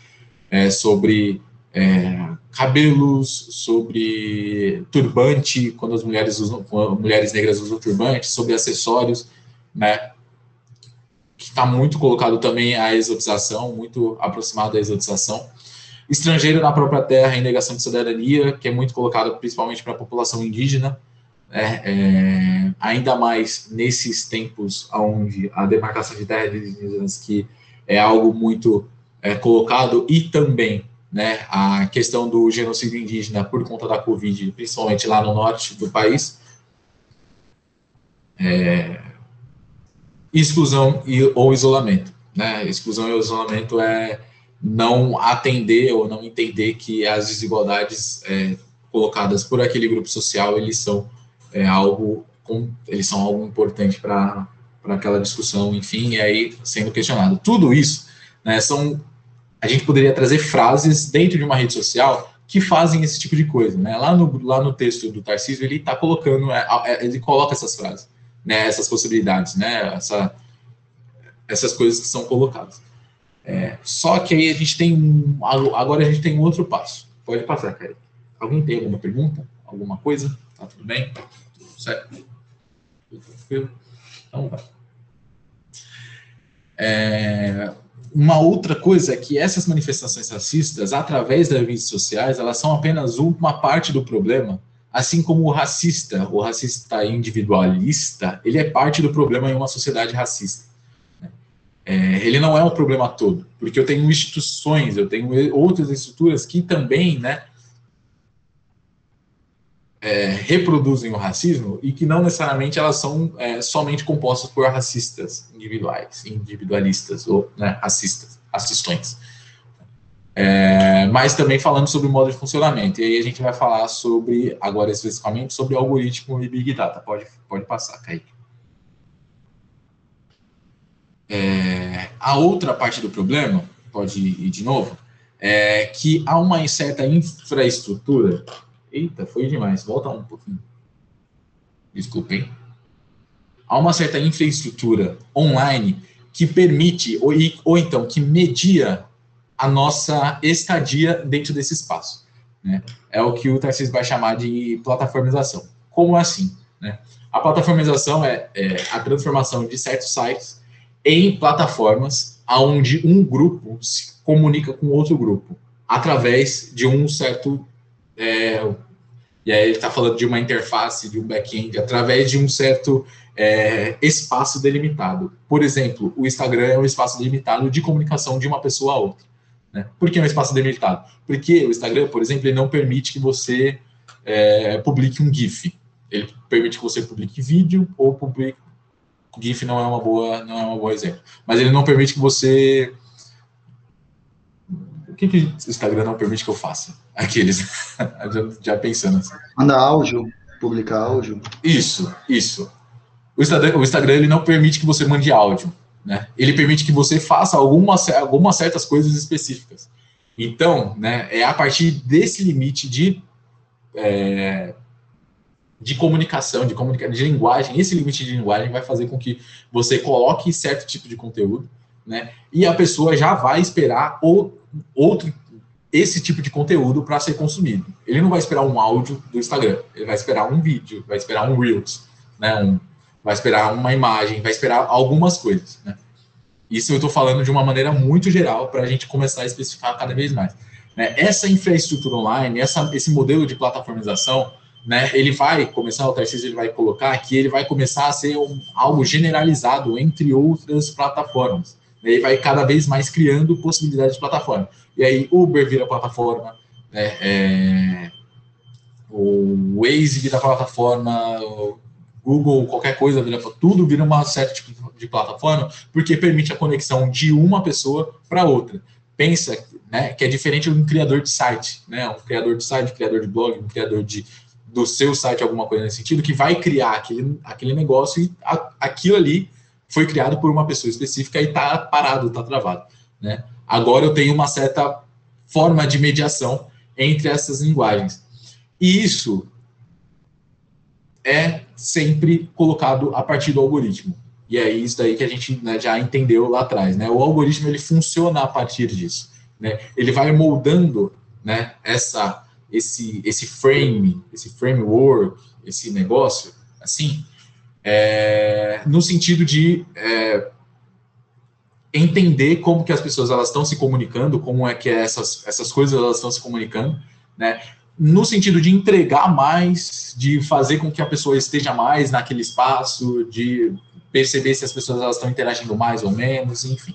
é, sobre é, cabelos, sobre turbante, quando as mulheres usam, mulheres negras usam turbante, sobre acessórios, né? Que está muito colocado também a exotização, muito aproximado à exotização estrangeiro na própria terra em negação de cidadania, que é muito colocado principalmente para a população indígena, né? é, ainda mais nesses tempos onde a demarcação de terras indígenas que é algo muito é, colocado e também né, a questão do genocídio indígena por conta da Covid, principalmente lá no norte do país, é, exclusão e, ou isolamento. Né? Exclusão e isolamento é não atender ou não entender que as desigualdades é, colocadas por aquele grupo social eles são é, algo eles são algo importante para aquela discussão, enfim, e aí sendo questionado. Tudo isso, né, são a gente poderia trazer frases dentro de uma rede social que fazem esse tipo de coisa, né? Lá no, lá no texto do Tarcísio ele está colocando, é, é, ele coloca essas frases, né? Essas possibilidades, né? Essa, essas coisas que são colocadas. É, só que aí a gente tem agora a gente tem um outro passo. Pode passar, Karen. Alguém tem alguma pergunta? Alguma coisa? Tá tudo bem? Tudo certo? Tudo tranquilo? Então vai. É, uma outra coisa é que essas manifestações racistas, através das redes sociais, elas são apenas uma parte do problema, assim como o racista, o racista individualista, ele é parte do problema em uma sociedade racista. É, ele não é um problema todo, porque eu tenho instituições, eu tenho outras estruturas que também, né, é, reproduzem o racismo e que não necessariamente elas são é, somente compostas por racistas individuais, individualistas ou né, racistas, racistões. É, mas também falando sobre o modo de funcionamento. E aí a gente vai falar sobre, agora especificamente, sobre algoritmo e Big Data. Pode, pode passar, Kaique. É, a outra parte do problema, pode ir de novo, é que há uma certa infraestrutura. Eita, foi demais, volta um pouquinho. Desculpem. Há uma certa infraestrutura online que permite, ou, ou então que media a nossa estadia dentro desse espaço. Né? É o que o Tarcísio vai chamar de plataformização. Como assim? Né? A plataformização é, é a transformação de certos sites em plataformas onde um grupo se comunica com outro grupo através de um certo é, e aí ele está falando de uma interface, de um back-end, através de um certo é, espaço delimitado. Por exemplo, o Instagram é um espaço delimitado de comunicação de uma pessoa a outra. Né? Por que é um espaço delimitado? Porque o Instagram, por exemplo, ele não permite que você é, publique um GIF. Ele permite que você publique vídeo ou publique. GIF não é uma boa, não é uma boa exemplo. Mas ele não permite que você. O que, que o Instagram não permite que eu faça? Aqueles. já, já pensando assim. Manda áudio, publicar áudio. Isso, isso. O Instagram, o Instagram ele não permite que você mande áudio. Né? Ele permite que você faça algumas, algumas certas coisas específicas. Então, né, é a partir desse limite de, é, de comunicação, de, comunica de linguagem, esse limite de linguagem vai fazer com que você coloque certo tipo de conteúdo, né, e a pessoa já vai esperar outro, esse tipo de conteúdo para ser consumido. Ele não vai esperar um áudio do Instagram, ele vai esperar um vídeo, vai esperar um Reels, né, um, vai esperar uma imagem, vai esperar algumas coisas. Né? Isso eu estou falando de uma maneira muito geral para a gente começar a especificar cada vez mais. Né? Essa infraestrutura online, essa, esse modelo de plataformização, né, ele vai começar, o Tarcísio ele vai colocar que ele vai começar a ser um, algo generalizado entre outras plataformas. Ele vai cada vez mais criando possibilidades de plataforma. E aí Uber vira plataforma, né, é, o Waze vira plataforma, Google, qualquer coisa, tudo vira uma certa tipo de plataforma, porque permite a conexão de uma pessoa para outra. Pensa né, que é diferente de um criador de site, né, um criador de site, um criador de blog, um criador de, do seu site, alguma coisa nesse sentido, que vai criar aquele, aquele negócio e a, aquilo ali foi criado por uma pessoa específica e está parado, está travado. Né? Agora eu tenho uma certa forma de mediação entre essas linguagens. E isso é sempre colocado a partir do algoritmo. E é isso daí que a gente né, já entendeu lá atrás. Né? O algoritmo ele funciona a partir disso. Né? Ele vai moldando né, essa, esse, esse frame, esse framework, esse negócio, assim, é, no sentido de é, entender como que as pessoas elas estão se comunicando, como é que essas, essas coisas elas estão se comunicando, né? no sentido de entregar mais, de fazer com que a pessoa esteja mais naquele espaço, de perceber se as pessoas elas estão interagindo mais ou menos, enfim,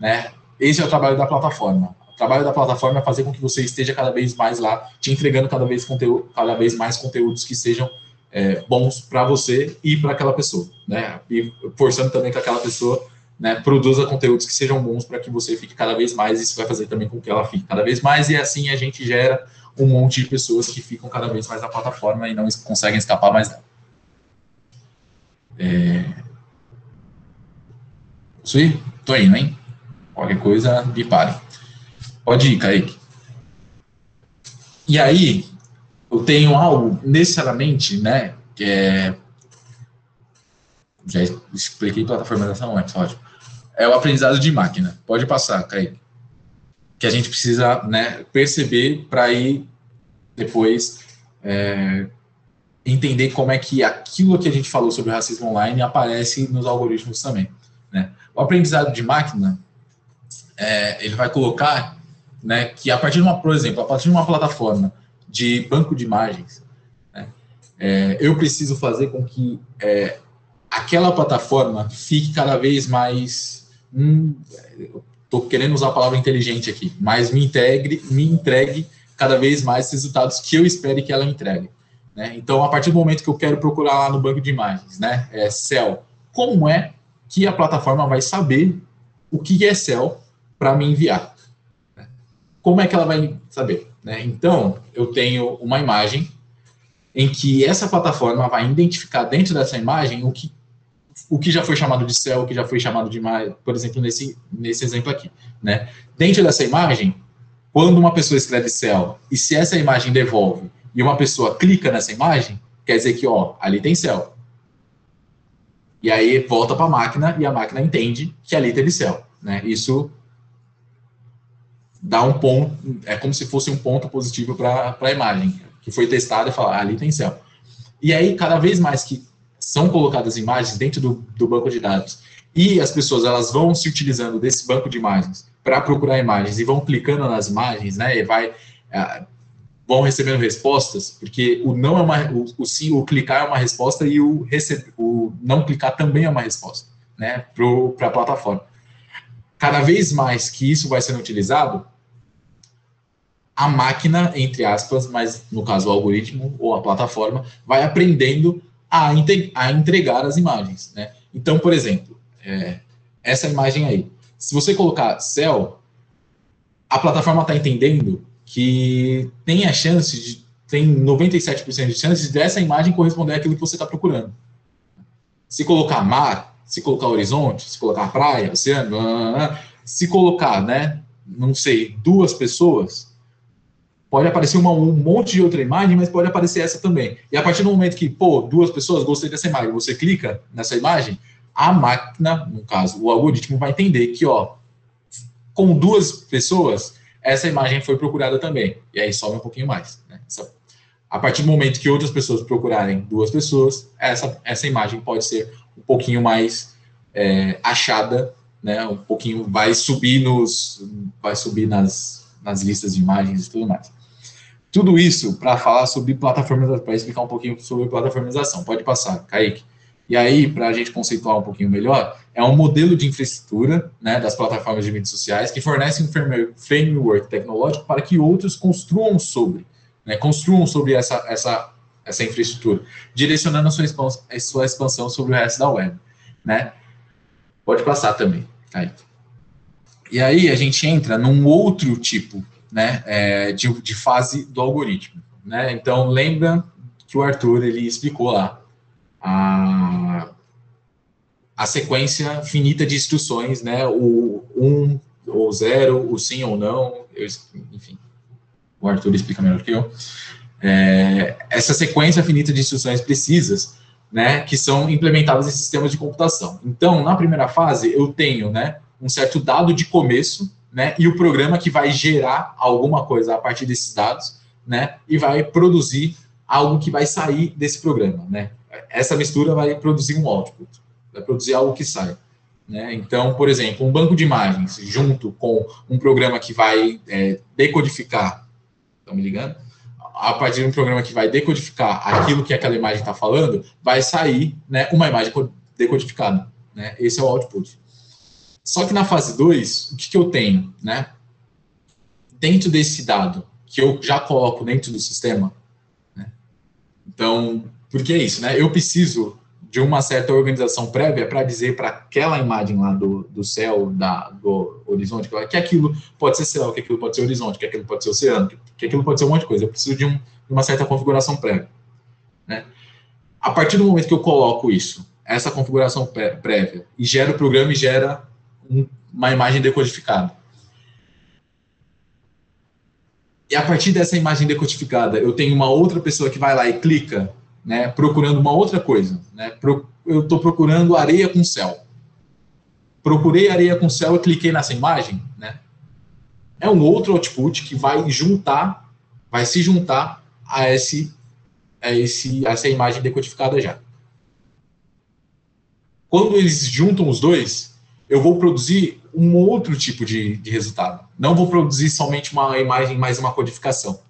né? Esse é o trabalho da plataforma. Trabalho da plataforma é fazer com que você esteja cada vez mais lá, te entregando cada vez, conteúdo, cada vez mais conteúdos que sejam é, bons para você e para aquela pessoa, né? E forçando também que aquela pessoa né, produza conteúdos que sejam bons para que você fique cada vez mais. Isso vai fazer também com que ela fique cada vez mais e assim a gente gera um monte de pessoas que ficam cada vez mais na plataforma e não conseguem escapar mais dela. É... Aí? Tô indo, hein? Qualquer coisa, me pare. Pode ir, Kaique. E aí, eu tenho algo necessariamente, né, que é... Já expliquei plataformização antes, ótimo. É o aprendizado de máquina. Pode passar, Kaique que a gente precisa né, perceber para ir depois é, entender como é que aquilo que a gente falou sobre racismo online aparece nos algoritmos também. Né? O aprendizado de máquina, é, ele vai colocar né, que a partir de uma, por exemplo, a partir de uma plataforma de banco de imagens, né, é, eu preciso fazer com que é, aquela plataforma fique cada vez mais hum, estou querendo usar a palavra inteligente aqui, mas me integre, me entregue cada vez mais resultados que eu espere que ela entregue. Né? Então, a partir do momento que eu quero procurar lá no banco de imagens, né, é Cell, como é que a plataforma vai saber o que é Cell para me enviar? Como é que ela vai saber? Né? Então, eu tenho uma imagem em que essa plataforma vai identificar dentro dessa imagem o que o que já foi chamado de céu, o que já foi chamado de imagem, por exemplo, nesse, nesse exemplo aqui. Né? Dentro dessa imagem, quando uma pessoa escreve céu, e se essa imagem devolve, e uma pessoa clica nessa imagem, quer dizer que, ó, ali tem céu. E aí volta para a máquina, e a máquina entende que ali teve céu. Né? Isso dá um ponto, é como se fosse um ponto positivo para a imagem, que foi testada e falar, ah, ali tem céu. E aí, cada vez mais que são colocadas imagens dentro do, do banco de dados e as pessoas elas vão se utilizando desse banco de imagens para procurar imagens e vão clicando nas imagens, né? E vai, é, vão recebendo respostas, porque o não é uma, o, o sim, o clicar é uma resposta e o, receber, o não clicar também é uma resposta, né, para a plataforma. Cada vez mais que isso vai sendo utilizado, a máquina, entre aspas, mas no caso o algoritmo ou a plataforma, vai aprendendo a, a entregar as imagens, né? Então, por exemplo, é, essa imagem aí, se você colocar céu, a plataforma está entendendo que tem a chance de tem 97% de chances dessa imagem corresponder àquilo que você está procurando. Se colocar mar, se colocar horizonte, se colocar praia, oceano, se colocar, né, não sei, duas pessoas, pode aparecer uma, um monte de outra imagem, mas pode aparecer essa também. E a partir do momento que, pô, duas pessoas gostei dessa imagem, você clica nessa imagem, a máquina, no caso, o algoritmo vai entender que, ó, com duas pessoas, essa imagem foi procurada também. E aí sobe um pouquinho mais. Né? Essa, a partir do momento que outras pessoas procurarem duas pessoas, essa, essa imagem pode ser um pouquinho mais é, achada, né? Um pouquinho vai subir nos, vai subir nas, nas listas de imagens e tudo mais. Tudo isso para falar sobre plataformas, para explicar um pouquinho sobre plataformização. Pode passar, Kaique. E aí, para a gente conceituar um pouquinho melhor, é um modelo de infraestrutura né, das plataformas de mídias sociais que fornece um framework tecnológico para que outros construam sobre, né, construam sobre essa, essa, essa infraestrutura, direcionando a sua, expansão, a sua expansão sobre o resto da web. Né? Pode passar também. E aí a gente entra num outro tipo né, é, de, de fase do algoritmo. Né? Então, lembra que o Arthur ele explicou lá a, a sequência finita de instruções, né? O um ou zero, o sim ou não, eu, enfim, o Arthur explica melhor que eu. É, essa sequência finita de instruções precisas, né, que são implementadas em sistemas de computação. Então, na primeira fase, eu tenho, né, um certo dado de começo, né, e o programa que vai gerar alguma coisa a partir desses dados, né, e vai produzir algo que vai sair desse programa, né essa mistura vai produzir um output, vai produzir algo que sai. Né? Então, por exemplo, um banco de imagens junto com um programa que vai é, decodificar, estão me ligando? A partir de um programa que vai decodificar aquilo que aquela imagem está falando, vai sair né, uma imagem decodificada. Né? Esse é o output. Só que na fase 2, o que, que eu tenho? Né? Dentro desse dado que eu já coloco dentro do sistema, né? então porque é isso, né? Eu preciso de uma certa organização prévia para dizer para aquela imagem lá do, do céu, da, do horizonte, que aquilo pode ser céu, que aquilo pode ser horizonte, que aquilo pode ser oceano, que aquilo pode ser um monte de coisa. Eu preciso de, um, uma certa configuração prévia. Né? A partir do momento que eu coloco isso, essa configuração prévia, e gera o programa e gera um, uma imagem decodificada. E a partir dessa imagem decodificada, eu tenho uma outra pessoa que vai lá e clica né, procurando uma outra coisa. Né? Eu estou procurando areia com céu. Procurei areia com céu e cliquei nessa imagem. Né? É um outro output que vai juntar, vai se juntar a, esse, a, esse, a essa imagem decodificada já. Quando eles juntam os dois, eu vou produzir um outro tipo de, de resultado. Não vou produzir somente uma imagem mais uma codificação,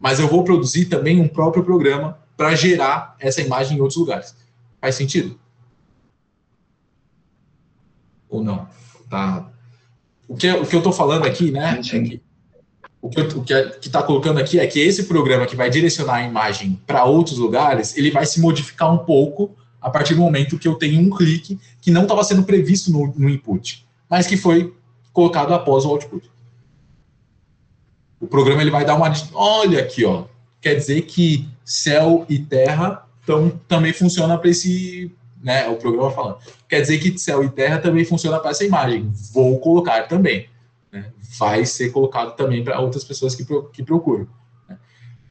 mas eu vou produzir também um próprio programa para gerar essa imagem em outros lugares. Faz sentido? Ou não? Tá. O que, o que eu estou falando aqui, né? É que, o que o que está colocando aqui é que esse programa que vai direcionar a imagem para outros lugares, ele vai se modificar um pouco a partir do momento que eu tenho um clique que não estava sendo previsto no, no input, mas que foi colocado após o output. O programa ele vai dar uma. Olha aqui, ó quer dizer que céu e terra tão, também funciona para esse, né, o programa falando. Quer dizer que céu e terra também funciona para essa imagem. Vou colocar também. Né? Vai ser colocado também para outras pessoas que, que procuram. Né?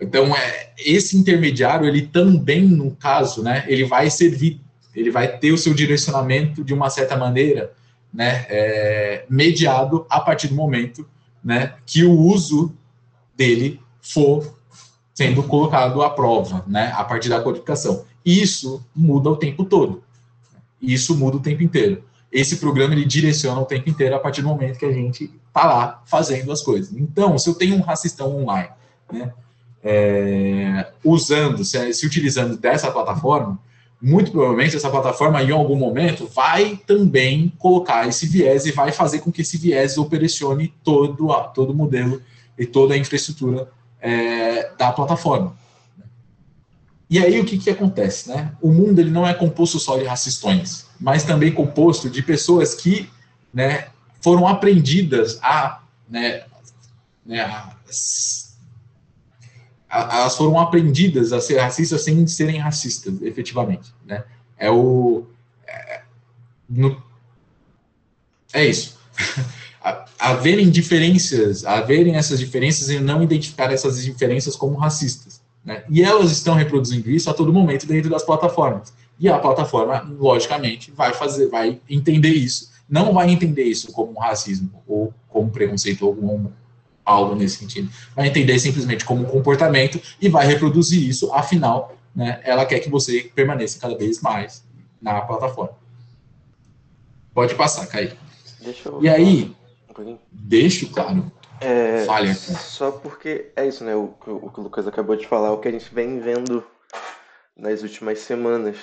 Então, é, esse intermediário, ele também, no caso, né, ele vai servir, ele vai ter o seu direcionamento de uma certa maneira, né, é, mediado a partir do momento né, que o uso dele for sendo colocado à prova, né, a partir da codificação. Isso muda o tempo todo. Isso muda o tempo inteiro. Esse programa ele direciona o tempo inteiro a partir do momento que a gente está lá fazendo as coisas. Então, se eu tenho um racistão online, né, é, usando, se, se utilizando dessa plataforma, muito provavelmente essa plataforma em algum momento vai também colocar esse viés e vai fazer com que esse viés operecione todo, todo o modelo e toda a infraestrutura é, da plataforma. E aí o que, que acontece? Né? O mundo ele não é composto só de racistões, mas também composto de pessoas que né, foram aprendidas a, né, né, a, a, elas foram aprendidas a ser racistas sem serem racistas, efetivamente. Né? É o é, no, é isso. haverem diferenças, haverem essas diferenças e não identificar essas diferenças como racistas. Né? E elas estão reproduzindo isso a todo momento dentro das plataformas. E a plataforma, logicamente, vai fazer, vai entender isso. Não vai entender isso como racismo ou como preconceito ou como algo nesse sentido. Vai entender simplesmente como um comportamento e vai reproduzir isso. Afinal, né, ela quer que você permaneça cada vez mais na plataforma. Pode passar, Caí. e aí, um deixo, claro. É, Falha. Só porque é isso, né? O, o, que o Lucas acabou de falar, o que a gente vem vendo nas últimas semanas.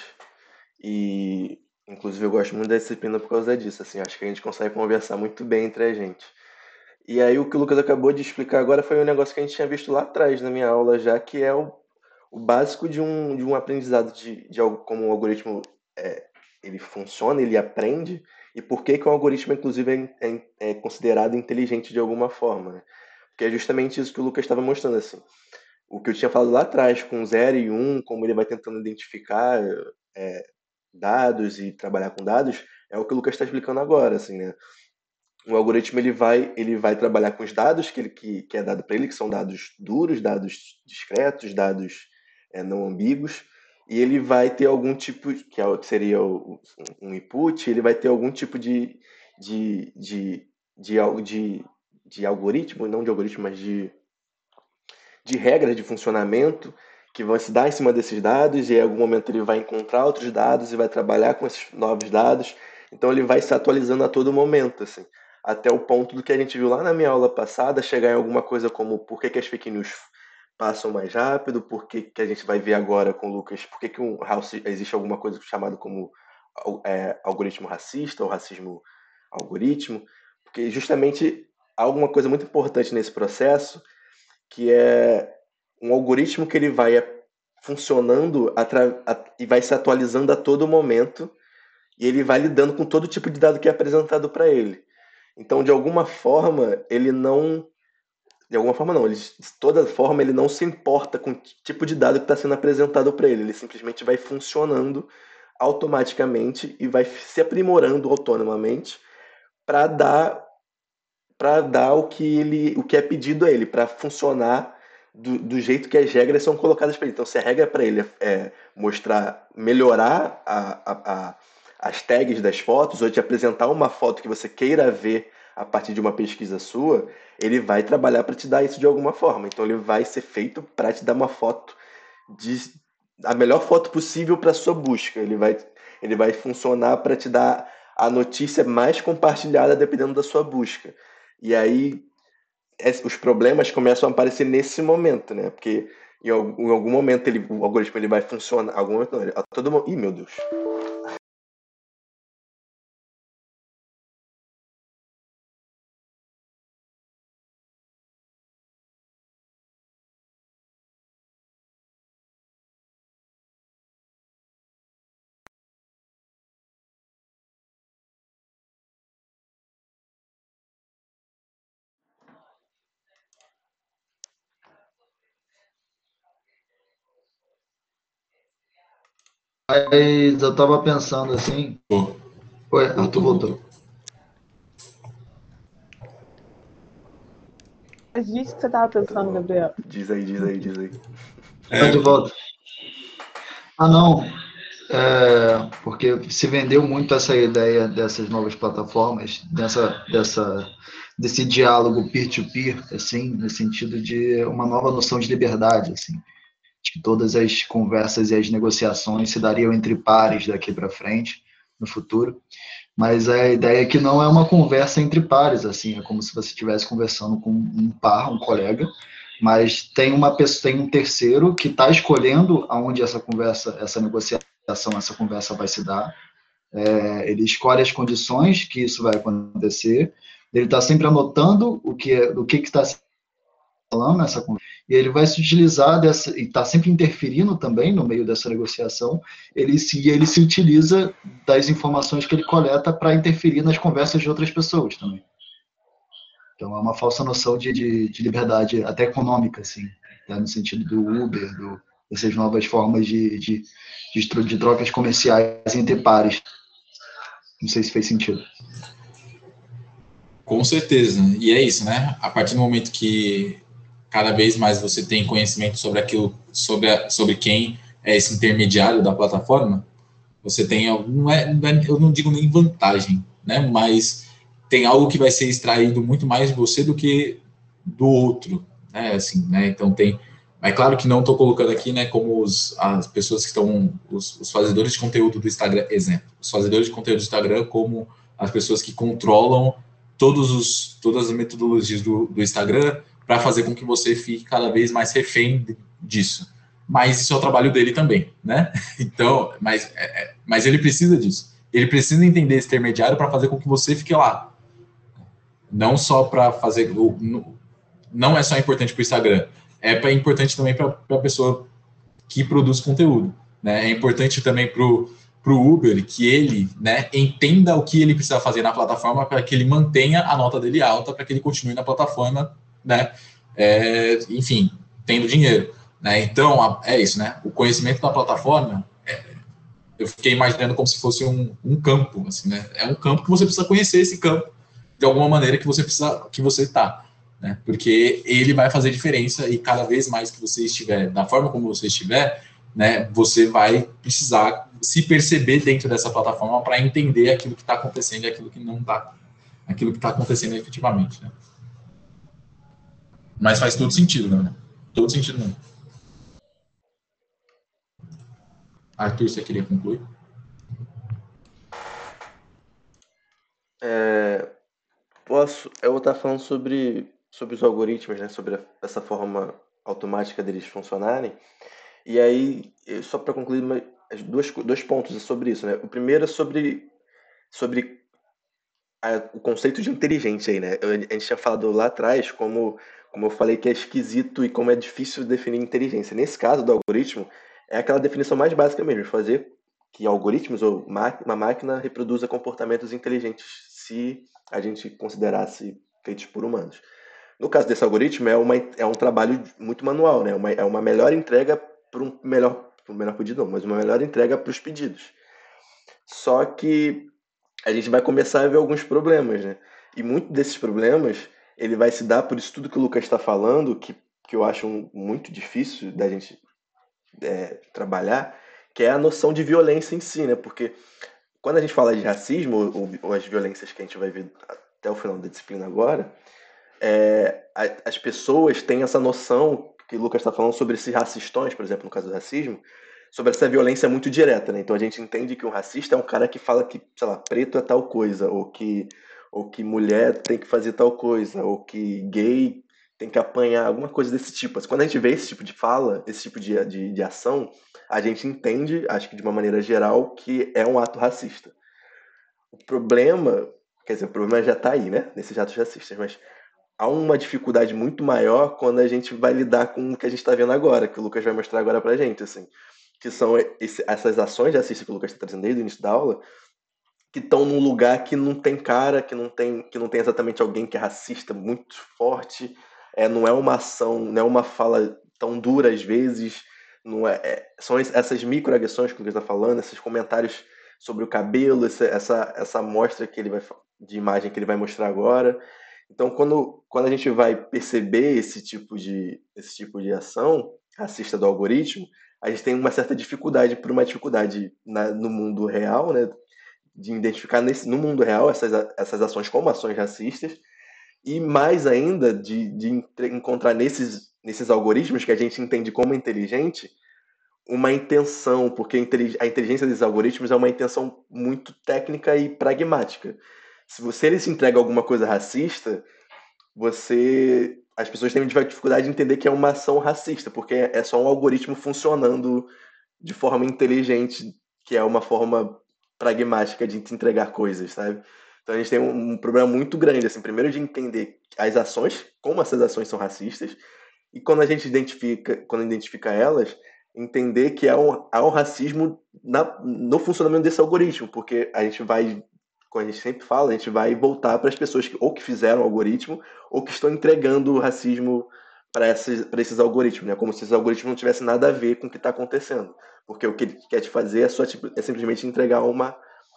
E, inclusive, eu gosto muito da disciplina por causa disso. Assim, acho que a gente consegue conversar muito bem entre a gente. E aí, o que o Lucas acabou de explicar agora foi um negócio que a gente tinha visto lá atrás na minha aula, já que é o, o básico de um, de um aprendizado de, de algo como o algoritmo é, ele funciona, ele aprende e por que, que o algoritmo, inclusive, é, é, é considerado inteligente de alguma forma. Né? Porque é justamente isso que o Lucas estava mostrando. assim. O que eu tinha falado lá atrás, com 0 e 1, um, como ele vai tentando identificar é, dados e trabalhar com dados, é o que o Lucas está explicando agora. Assim, né? O algoritmo ele vai, ele vai trabalhar com os dados que, ele, que, que é dado para ele, que são dados duros, dados discretos, dados é, não ambíguos, e ele vai ter algum tipo, que é seria um input, ele vai ter algum tipo de, de, de, de, de, de algoritmo, não de algoritmo, mas de, de regras de funcionamento que vão se dar em cima desses dados e em algum momento ele vai encontrar outros dados e vai trabalhar com esses novos dados. Então ele vai se atualizando a todo momento, assim, até o ponto do que a gente viu lá na minha aula passada, chegar em alguma coisa como por que, que as fake news passam mais rápido, porque que a gente vai ver agora com o Lucas, por que, que um, existe alguma coisa chamada como é, algoritmo racista ou racismo algoritmo, porque justamente há alguma coisa muito importante nesse processo, que é um algoritmo que ele vai funcionando e vai se atualizando a todo momento, e ele vai lidando com todo tipo de dado que é apresentado para ele. Então, de alguma forma, ele não de alguma forma não, ele, de toda forma ele não se importa com que tipo de dado que está sendo apresentado para ele, ele simplesmente vai funcionando automaticamente e vai se aprimorando autonomamente para dar para dar o que ele o que é pedido a ele para funcionar do, do, jeito que as regras são colocadas para ele. Então, se a regra para ele é mostrar, melhorar a, a, a, as tags das fotos ou te apresentar uma foto que você queira ver a partir de uma pesquisa sua, ele vai trabalhar para te dar isso de alguma forma. Então ele vai ser feito para te dar uma foto de a melhor foto possível para sua busca. Ele vai ele vai funcionar para te dar a notícia mais compartilhada dependendo da sua busca. E aí os problemas começam a aparecer nesse momento, né? Porque em algum momento ele, o algoritmo ele vai funcionar, algum momento não, ele, a todo momento, ih, meu Deus. Mas eu tava pensando assim. Oi, Arthur voltou. Mas diz que você tava pensando, Gabriel. Diz aí, diz aí, diz aí. Tá de volta. Ah, não. É, porque se vendeu muito essa ideia dessas novas plataformas, dessa, dessa, desse diálogo peer-to-peer, -peer, assim, no sentido de uma nova noção de liberdade, assim que todas as conversas e as negociações se dariam entre pares daqui para frente, no futuro. Mas a ideia é que não é uma conversa entre pares, assim, é como se você estivesse conversando com um par, um colega, mas tem uma pessoa, tem um terceiro que está escolhendo aonde essa conversa, essa negociação, essa conversa vai se dar. É, ele escolhe as condições que isso vai acontecer. Ele está sempre anotando o que é, do que está falando nessa conversa. E ele vai se utilizar dessa e está sempre interferindo também no meio dessa negociação. Ele se ele se utiliza das informações que ele coleta para interferir nas conversas de outras pessoas também. Então é uma falsa noção de, de, de liberdade até econômica, assim, né? no sentido do Uber, do, dessas novas formas de, de, de, de trocas comerciais entre pares. Não sei se fez sentido. Com certeza. E é isso, né? A partir do momento que cada vez mais você tem conhecimento sobre aquilo, sobre, a, sobre quem é esse intermediário da plataforma, você tem, não é, eu não digo nem vantagem, né? Mas tem algo que vai ser extraído muito mais de você do que do outro, né? Assim, né? Então tem, é claro que não estou colocando aqui, né? Como os, as pessoas que estão, os, os, fazedores de conteúdo do Instagram, exemplo, os fazedores de conteúdo do Instagram como as pessoas que controlam todos os, todas as metodologias do, do Instagram para fazer com que você fique cada vez mais refém disso. Mas isso é o trabalho dele também, né? Então, mas, é, é mas ele precisa disso. Ele precisa entender esse intermediário para fazer com que você fique lá, não só para fazer. Não é só importante para o Instagram, é importante também para a pessoa que produz conteúdo. Né? É importante também para o Uber que ele né, entenda o que ele precisa fazer na plataforma para que ele mantenha a nota dele alta, para que ele continue na plataforma, né? É, enfim, tendo dinheiro. Né? Então, é isso, né? O conhecimento da plataforma, é, eu fiquei imaginando como se fosse um, um campo, assim, né? É um campo que você precisa conhecer esse campo de alguma maneira que você precisa, que você está, né? Porque ele vai fazer diferença e cada vez mais que você estiver, da forma como você estiver, né? Você vai precisar se perceber dentro dessa plataforma para entender aquilo que está acontecendo e aquilo que não está, aquilo que está acontecendo efetivamente, né? Mas faz todo sentido, né? Todo sentido mesmo. Arthur, você queria concluir? É, Posso, eu vou estar falando sobre, sobre os algoritmos, né? Sobre a, essa forma automática deles funcionarem. E aí, só para concluir, duas, dois pontos sobre isso, né? O primeiro é sobre, sobre a, o conceito de inteligência aí, né? A gente tinha falado lá atrás como, como eu falei que é esquisito e como é difícil definir inteligência. Nesse caso do algoritmo, é aquela definição mais básica mesmo, fazer que algoritmos ou uma máquina reproduza comportamentos inteligentes se a gente considerasse feitos por humanos. No caso desse algoritmo, é, uma, é um trabalho muito manual, né? Uma, é uma melhor entrega para um melhor, um melhor pedido, não, mas uma melhor entrega para os pedidos. Só que a gente vai começar a ver alguns problemas, né? E muito desses problemas ele vai se dar por isso tudo que o Lucas está falando, que, que eu acho muito difícil da gente é, trabalhar, que é a noção de violência em si, né? Porque quando a gente fala de racismo, ou, ou, as violências que a gente vai ver até o final da disciplina agora, é, as pessoas têm essa noção que o Lucas está falando sobre esses racistões, por exemplo, no caso do racismo, sobre essa violência muito direta, né? Então a gente entende que um racista é um cara que fala que, sei lá, preto é tal coisa, ou que, ou que mulher tem que fazer tal coisa, ou que gay tem que apanhar, alguma coisa desse tipo. quando a gente vê esse tipo de fala, esse tipo de, de, de ação, a gente entende, acho que de uma maneira geral, que é um ato racista. O problema, quer dizer, o problema já está aí, né, nesses atos racistas, mas há uma dificuldade muito maior quando a gente vai lidar com o que a gente está vendo agora, que o Lucas vai mostrar agora pra gente, assim, que são esse, essas ações racistas que o Lucas está trazendo desde o início da aula, que estão num lugar que não tem cara, que não tem, que não tem exatamente alguém que é racista muito forte, é, não é uma ação, não é uma fala tão dura às vezes, não é, é são essas microagressões que ele está falando, esses comentários sobre o cabelo, essa, essa, essa amostra que ele vai, de imagem que ele vai mostrar agora. Então, quando, quando a gente vai perceber esse tipo de, esse tipo de ação racista do algoritmo, a gente tem uma certa dificuldade, por uma dificuldade na, no mundo real, né, de identificar nesse, no mundo real essas, essas ações como ações racistas, e mais ainda de, de encontrar nesses nesses algoritmos que a gente entende como inteligente uma intenção, porque a inteligência desses algoritmos é uma intenção muito técnica e pragmática. Se você eles entrega alguma coisa racista, você as pessoas têm dificuldade de entender que é uma ação racista, porque é só um algoritmo funcionando de forma inteligente, que é uma forma pragmática de te entregar coisas, sabe? Então a gente tem um, um problema muito grande, assim, primeiro de entender as ações, como essas ações são racistas, e quando a gente identifica, quando identifica elas, entender que há um, há um racismo na, no funcionamento desse algoritmo, porque a gente vai, como a gente sempre fala, a gente vai voltar para as pessoas que ou que fizeram o algoritmo ou que estão entregando o racismo para esses, esses algoritmos, né? como se esses algoritmos não tivessem nada a ver com o que está acontecendo. Porque o que ele quer te fazer é, só, tipo, é simplesmente entregar uma,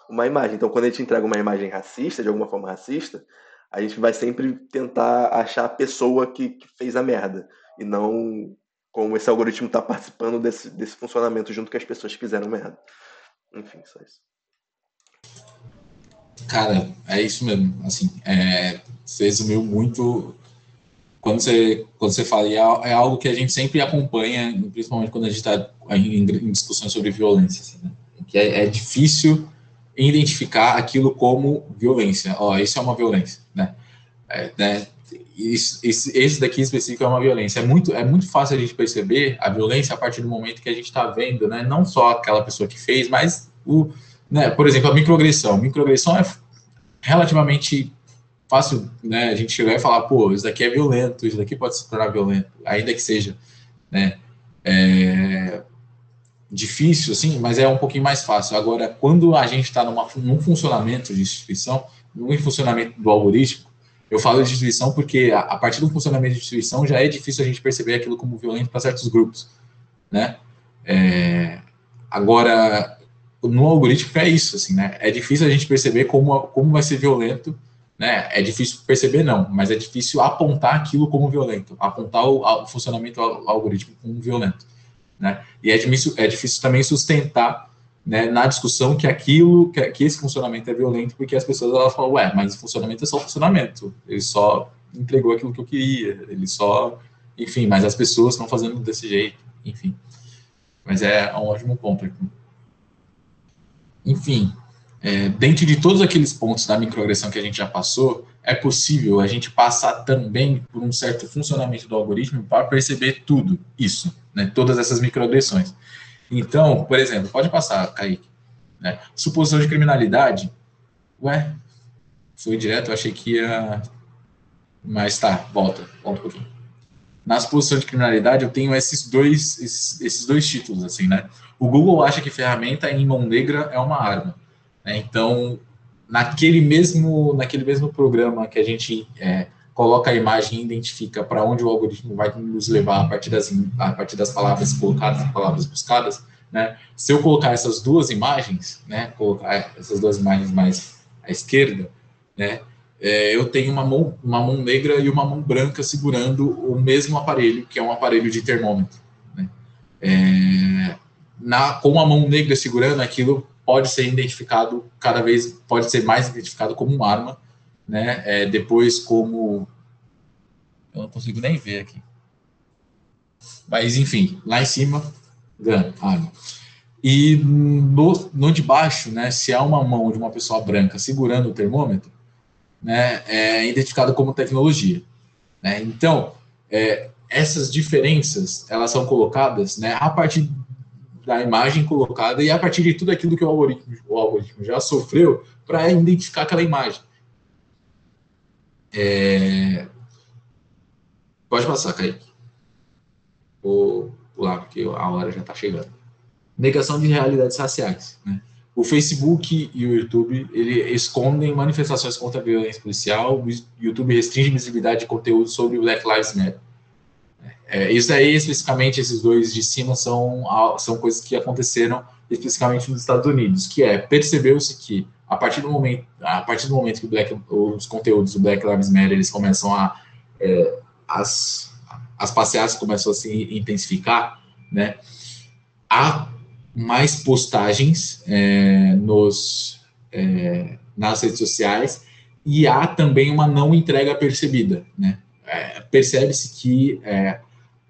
uma imagem. Então, quando a gente entrega uma imagem racista, de alguma forma racista, a gente vai sempre tentar achar a pessoa que, que fez a merda. E não como esse algoritmo está participando desse, desse funcionamento junto com as pessoas que fizeram merda. Enfim, só isso. Cara, é isso mesmo. Assim, é, você resumiu muito. Quando você, quando você fala, é, é algo que a gente sempre acompanha, principalmente quando a gente está em, em, discussões sobre violência. Assim, né? Que é, é, difícil identificar aquilo como violência. Ó, isso é uma violência, né? É, né? Isso, esse, esse daqui específico é uma violência. É muito, é muito fácil a gente perceber a violência a partir do momento que a gente está vendo, né? Não só aquela pessoa que fez, mas o, né? Por exemplo, a microagressão. Microagressão é relativamente fácil, né? A gente chegar e falar, pô, isso daqui é violento, isso daqui pode se tornar violento, ainda que seja, né? É, difícil, assim, mas é um pouquinho mais fácil. Agora, quando a gente está num funcionamento de instituição, num funcionamento do algoritmo, eu falo de instituição porque a, a, partir do funcionamento de instituição já é difícil a gente perceber aquilo como violento para certos grupos, né? É, agora, no algoritmo é isso, assim, né? É difícil a gente perceber como, como vai ser violento, né? É difícil perceber, não, mas é difícil apontar aquilo como violento, apontar o, o funcionamento do algoritmo como violento, né? E é difícil, é difícil também sustentar né, na discussão que aquilo, que, que, esse funcionamento é violento, porque as pessoas elas falam, ué, mas o funcionamento é só funcionamento, ele só entregou aquilo que eu queria, ele só, enfim, mas as pessoas estão fazendo desse jeito, enfim. Mas é um ótimo ponto aqui. Enfim, é, dentro de todos aqueles pontos da microagressão que a gente já passou, é possível a gente passar também por um certo funcionamento do algoritmo para perceber tudo isso, né, todas essas microagressões. Então, por exemplo, pode passar, Kaique. Né? Suposição de criminalidade. Ué, foi direto, eu achei que ia. Mas tá, volta, volta um pouquinho. Na suposição de criminalidade, eu tenho esses dois, esses, esses dois títulos, assim, né? O Google acha que ferramenta em mão negra é uma arma. Né? Então, naquele mesmo, naquele mesmo programa que a gente é, coloca a imagem e identifica para onde o algoritmo vai nos levar a partir das, a partir das palavras colocadas, palavras buscadas, né? Se eu colocar essas duas imagens, né, colocar essas duas imagens mais à esquerda, né, é, eu tenho uma mão, uma mão negra e uma mão branca segurando o mesmo aparelho, que é um aparelho de termômetro. Né? É, na, com a mão negra segurando aquilo, pode ser identificado cada vez, pode ser mais identificado como uma arma, né? É, depois como eu não consigo nem ver aqui, mas enfim, lá em cima, gun, arma. E no, no de baixo, né, se há uma mão de uma pessoa branca segurando o termômetro, né, é identificado como tecnologia. Né? Então, é, essas diferenças elas são colocadas né, a partir da imagem colocada e a partir de tudo aquilo que o algoritmo, o algoritmo já sofreu para identificar aquela imagem. É... Pode passar, Kaique. Vou pular, porque a hora já está chegando. Negação de realidades raciais. Né? O Facebook e o YouTube ele escondem manifestações contra a violência policial. O YouTube restringe visibilidade de conteúdo sobre Black Lives Matter. É, isso aí, especificamente, esses dois de cima são, são coisas que aconteceram especificamente nos Estados Unidos, que é percebeu-se que a partir do momento a partir do momento que Black, os conteúdos do Black Lives Matter eles começam a é, as as passeatas começam a se intensificar, né? Há mais postagens é, nos é, nas redes sociais e há também uma não entrega percebida, né? É, Percebe-se que é,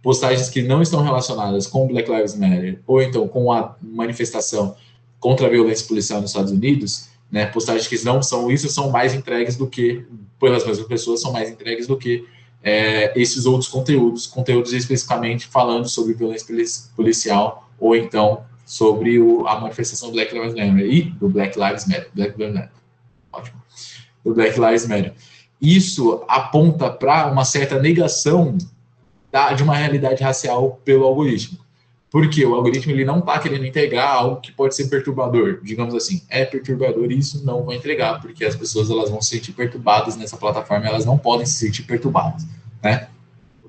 postagens que não estão relacionadas com Black Lives Matter ou então com a manifestação contra a violência policial nos Estados Unidos, né, postagens que não são isso são mais entregues do que pelas mesmas pessoas são mais entregues do que é, esses outros conteúdos, conteúdos especificamente falando sobre violência policial ou então sobre o, a manifestação do Black Lives Matter e do Black Lives Matter, Black Lives Matter, ótimo, do Black Lives Matter. Isso aponta para uma certa negação da, de uma realidade racial pelo algoritmo. Porque o algoritmo ele não está querendo entregar algo que pode ser perturbador, digamos assim. É perturbador e isso não vai entregar, porque as pessoas elas vão se sentir perturbadas nessa plataforma, elas não podem se sentir perturbadas, né?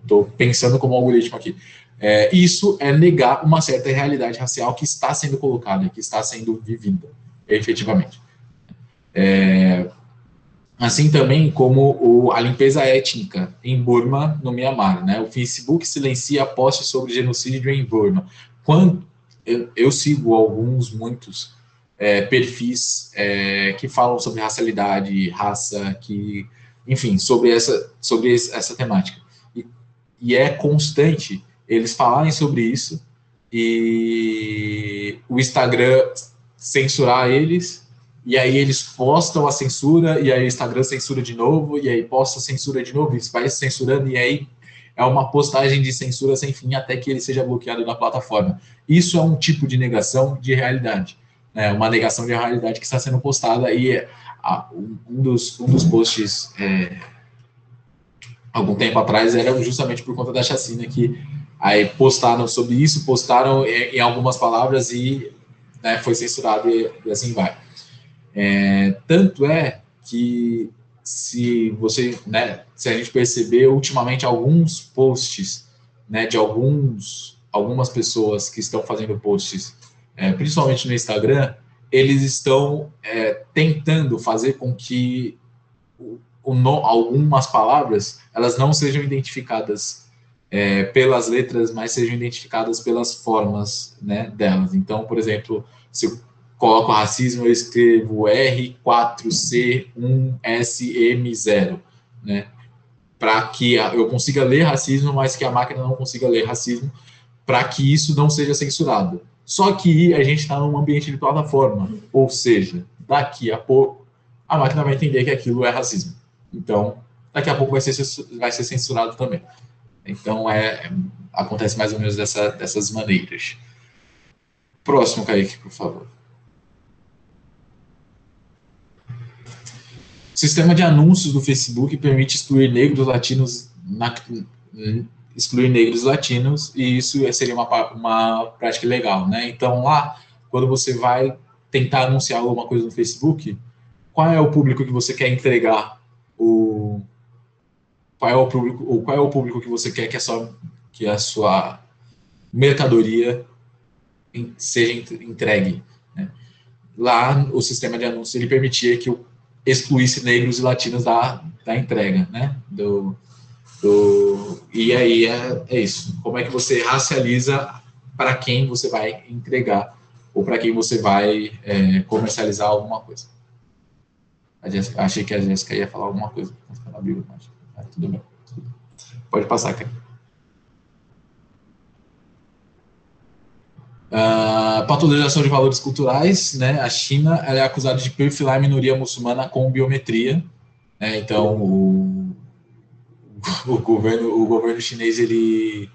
Estou pensando como algoritmo aqui. É, isso é negar uma certa realidade racial que está sendo colocada, que está sendo vivida, efetivamente. É, assim também como o, a limpeza étnica em Burma, no Myanmar. Né? O Facebook silencia posts sobre genocídio em Burma. Quando eu, eu sigo alguns, muitos é, perfis é, que falam sobre racialidade, raça, que, enfim, sobre essa, sobre essa temática. E, e é constante eles falarem sobre isso e o Instagram censurar eles e aí eles postam a censura, e aí o Instagram censura de novo, e aí posta censura de novo, isso vai censurando, e aí é uma postagem de censura sem fim até que ele seja bloqueado da plataforma. Isso é um tipo de negação de realidade, né? uma negação de realidade que está sendo postada, e é, um, dos, um dos posts é, algum tempo atrás era justamente por conta da chacina que aí postaram sobre isso, postaram em, em algumas palavras e né, foi censurado e, e assim vai. É, tanto é que se você, né, se a gente perceber ultimamente alguns posts, né, de alguns, algumas pessoas que estão fazendo posts, é, principalmente no Instagram, eles estão é, tentando fazer com que o, o no, algumas palavras elas não sejam identificadas é, pelas letras, mas sejam identificadas pelas formas né, delas. Então, por exemplo, se coloco racismo, eu escrevo R4C1SM0, né? Para que eu consiga ler racismo, mas que a máquina não consiga ler racismo, para que isso não seja censurado. Só que a gente está num ambiente de plataforma, ou seja, daqui a pouco a máquina vai entender que aquilo é racismo. Então, daqui a pouco vai ser, vai ser censurado também. Então, é, acontece mais ou menos dessa, dessas maneiras. Próximo, Kaique, por favor. O sistema de anúncios do Facebook permite excluir negros latinos na, excluir negros latinos e isso seria uma, uma prática legal, né? Então lá, quando você vai tentar anunciar alguma coisa no Facebook, qual é o público que você quer entregar o qual é o público ou qual é o público que você quer que a sua que a sua mercadoria seja entregue. Né? Lá o sistema de anúncios ele permitia que o excluísse negros e latinos da, da entrega, né? Do, do, e aí é, é isso. Como é que você racializa para quem você vai entregar ou para quem você vai é, comercializar alguma coisa? Achei que a Jéssica ia falar alguma coisa. mas é, tudo bem. Pode passar, cara. Uh, patologização de valores culturais, né? A China é acusada de perfilar a minoria muçulmana com biometria. Né? Então, o, o, governo, o governo chinês ele,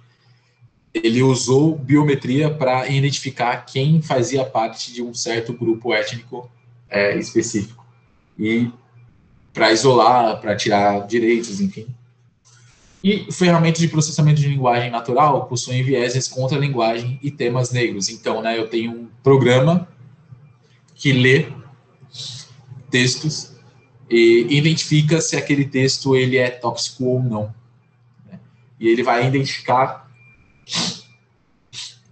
ele usou biometria para identificar quem fazia parte de um certo grupo étnico é, específico e para isolar, para tirar direitos, enfim. E ferramentas de processamento de linguagem natural possuem vieses contra a linguagem e temas negros. Então, né, eu tenho um programa que lê textos e identifica se aquele texto ele é tóxico ou não. Né? E ele vai identificar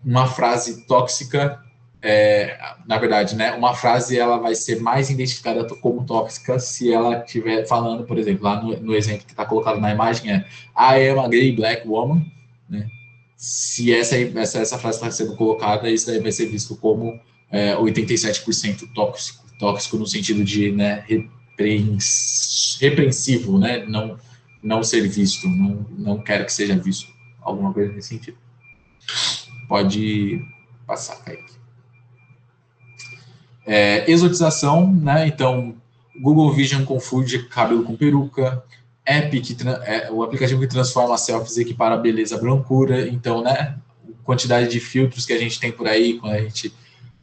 uma frase tóxica é, na verdade, né, uma frase ela vai ser mais identificada como tóxica se ela estiver falando, por exemplo, lá no, no exemplo que está colocado na imagem é I am a gay black woman, né? Se essa, essa, essa frase está sendo colocada, isso daí vai ser visto como é, 87% tóxico, tóxico no sentido de né, repreens, repreensivo, né? Não, não ser visto, não, não quero que seja visto, alguma coisa nesse sentido. Pode passar, Kaique. É, exotização, né? Então, Google Vision confunde cabelo com peruca. app que é, o aplicativo que transforma selfies equipara a beleza à brancura, então, né, quantidade de filtros que a gente tem por aí, quando a gente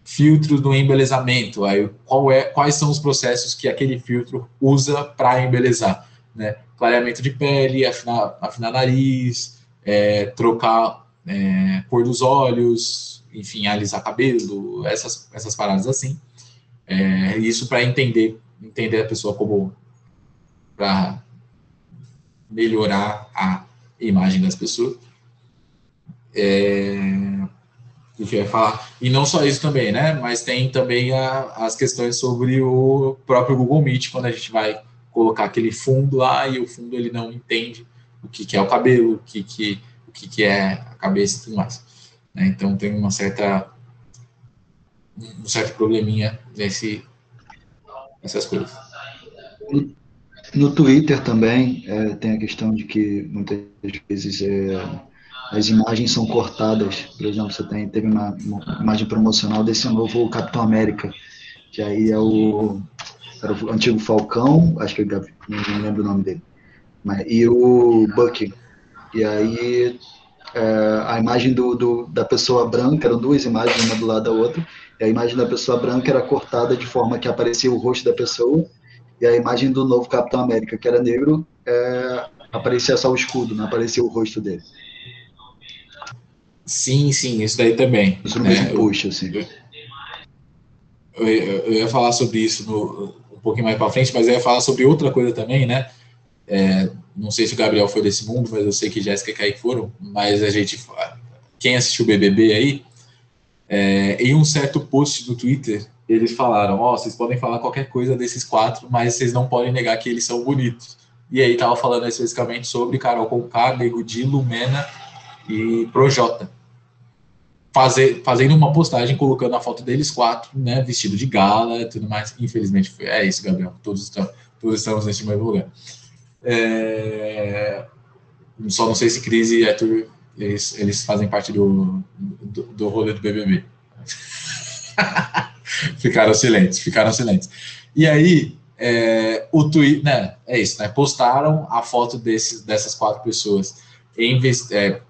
filtro do embelezamento, aí qual é, quais são os processos que aquele filtro usa para embelezar, né? Clareamento de pele, afinar, afinar nariz, é, trocar é, cor dos olhos, enfim, alisar cabelo, essas, essas paradas assim. É, isso para entender, entender a pessoa como para melhorar a imagem das pessoas. É, o que eu ia falar. E não só isso também, né? Mas tem também a, as questões sobre o próprio Google Meet, quando a gente vai colocar aquele fundo lá e o fundo ele não entende o que, que é o cabelo, o que, que, o que, que é a cabeça e tudo mais. Né? Então tem uma certa um certo probleminha nesse essas coisas. No Twitter também é, tem a questão de que muitas vezes é, as imagens são cortadas. Por exemplo, você tem, teve uma, uma, imagem promocional desse novo Capitão América, que aí é o, era o antigo Falcão, acho que é não lembro o nome dele, mas, e o Bucky. E aí é, a imagem do, do, da pessoa branca, eram duas imagens, uma do lado da outra, e a imagem da pessoa branca era cortada de forma que aparecia o rosto da pessoa, e a imagem do novo Capitão América, que era negro, é, aparecia só o escudo, não aparecia o rosto dele. Sim, sim, isso daí também. Isso no mesmo post, assim. Eu, eu, eu, ia falar sobre isso no, um pouquinho mais para frente, mas eu ia falar sobre outra coisa também, né? É, não sei se o Gabriel foi desse mundo, mas eu sei que Jéssica e Kaique foram, mas a gente, quem assistiu o BBB aí, é, em um certo post do Twitter, eles falaram, ó, oh, vocês podem falar qualquer coisa desses quatro, mas vocês não podem negar que eles são bonitos. E aí tava falando especificamente sobre Carol Conká, Nego Di, Lumena e Projota. Fazer, fazendo uma postagem colocando a foto deles quatro, né, vestido de gala e tudo mais. Infelizmente, foi, é isso, Gabriel. Todos, estão, todos estamos nesse mesmo lugar. É, só não sei se Cris e Arthur eles, eles fazem parte do, do, do rolê do BBB. ficaram silentes, ficaram silentes. E aí, é, o Twitter, né, é isso, né, postaram a foto desses, dessas quatro pessoas em, é,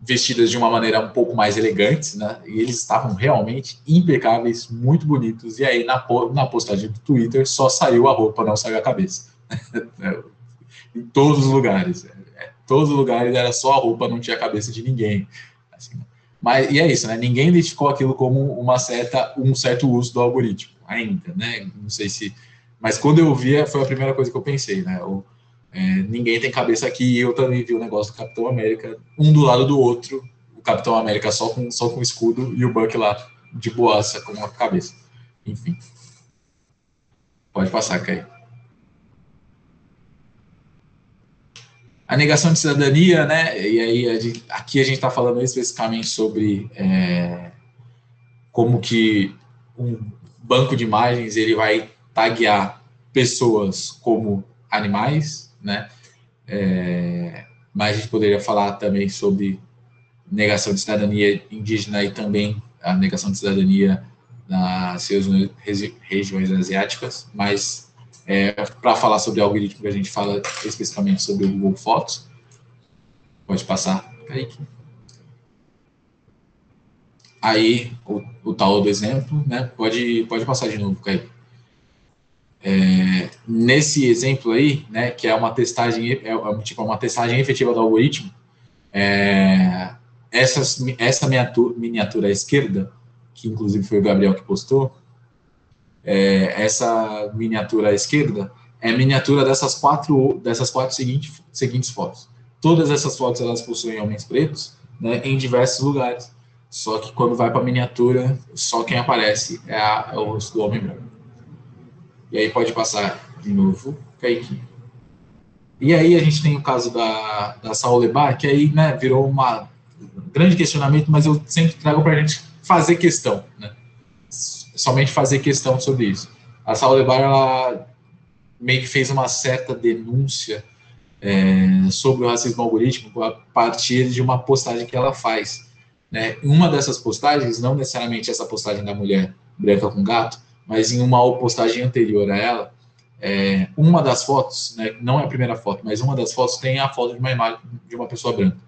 vestidas de uma maneira um pouco mais elegante, né? E eles estavam realmente impecáveis, muito bonitos. E aí na, na postagem do Twitter só saiu a roupa, não saiu a cabeça. em todos os lugares. Todos os lugares era só a roupa, não tinha a cabeça de ninguém. Assim, mas e é isso, né? Ninguém identificou aquilo como uma certa um certo uso do algoritmo ainda, né? Não sei se, mas quando eu vi foi a primeira coisa que eu pensei, né? O, é, ninguém tem cabeça aqui. Eu também vi o negócio do Capitão América, um do lado do outro. O Capitão América só com, só com escudo e o Buck lá de boaça com uma cabeça. Enfim. Pode passar, Kai. A negação de cidadania, né? E aí, a gente, aqui a gente está falando especificamente sobre é, como que um banco de imagens ele vai taguear pessoas como animais, né? É, mas a gente poderia falar também sobre negação de cidadania indígena e também a negação de cidadania nas regiões asiáticas, mas é, para falar sobre algoritmo que a gente fala especificamente sobre o Google Fotos, pode passar, Kaique. Aí, o, o tal do exemplo, né? Pode, pode passar de novo, Kaique. É, nesse exemplo aí, né, que é uma testagem, é, é tipo uma testagem efetiva do algoritmo, é, essas, essa miniatura, miniatura à esquerda, que inclusive foi o Gabriel que postou, é, essa miniatura à esquerda é miniatura dessas quatro, dessas quatro seguintes, seguintes fotos. Todas essas fotos elas possuem homens pretos né, em diversos lugares. Só que quando vai para a miniatura, só quem aparece é, a, é o rosto do homem branco. E aí pode passar de novo, Kaique. E aí a gente tem o caso da, da Saul Lebar, que aí né, virou uma, um grande questionamento, mas eu sempre trago para a gente fazer questão, né? Somente fazer questão sobre isso. A Saul Lebar, ela meio que fez uma certa denúncia é, sobre o racismo algorítmico a partir de uma postagem que ela faz. Né? Uma dessas postagens, não necessariamente essa postagem da mulher branca com gato, mas em uma postagem anterior a ela, é, uma das fotos, né, não é a primeira foto, mas uma das fotos tem a foto de uma imagem de uma pessoa branca,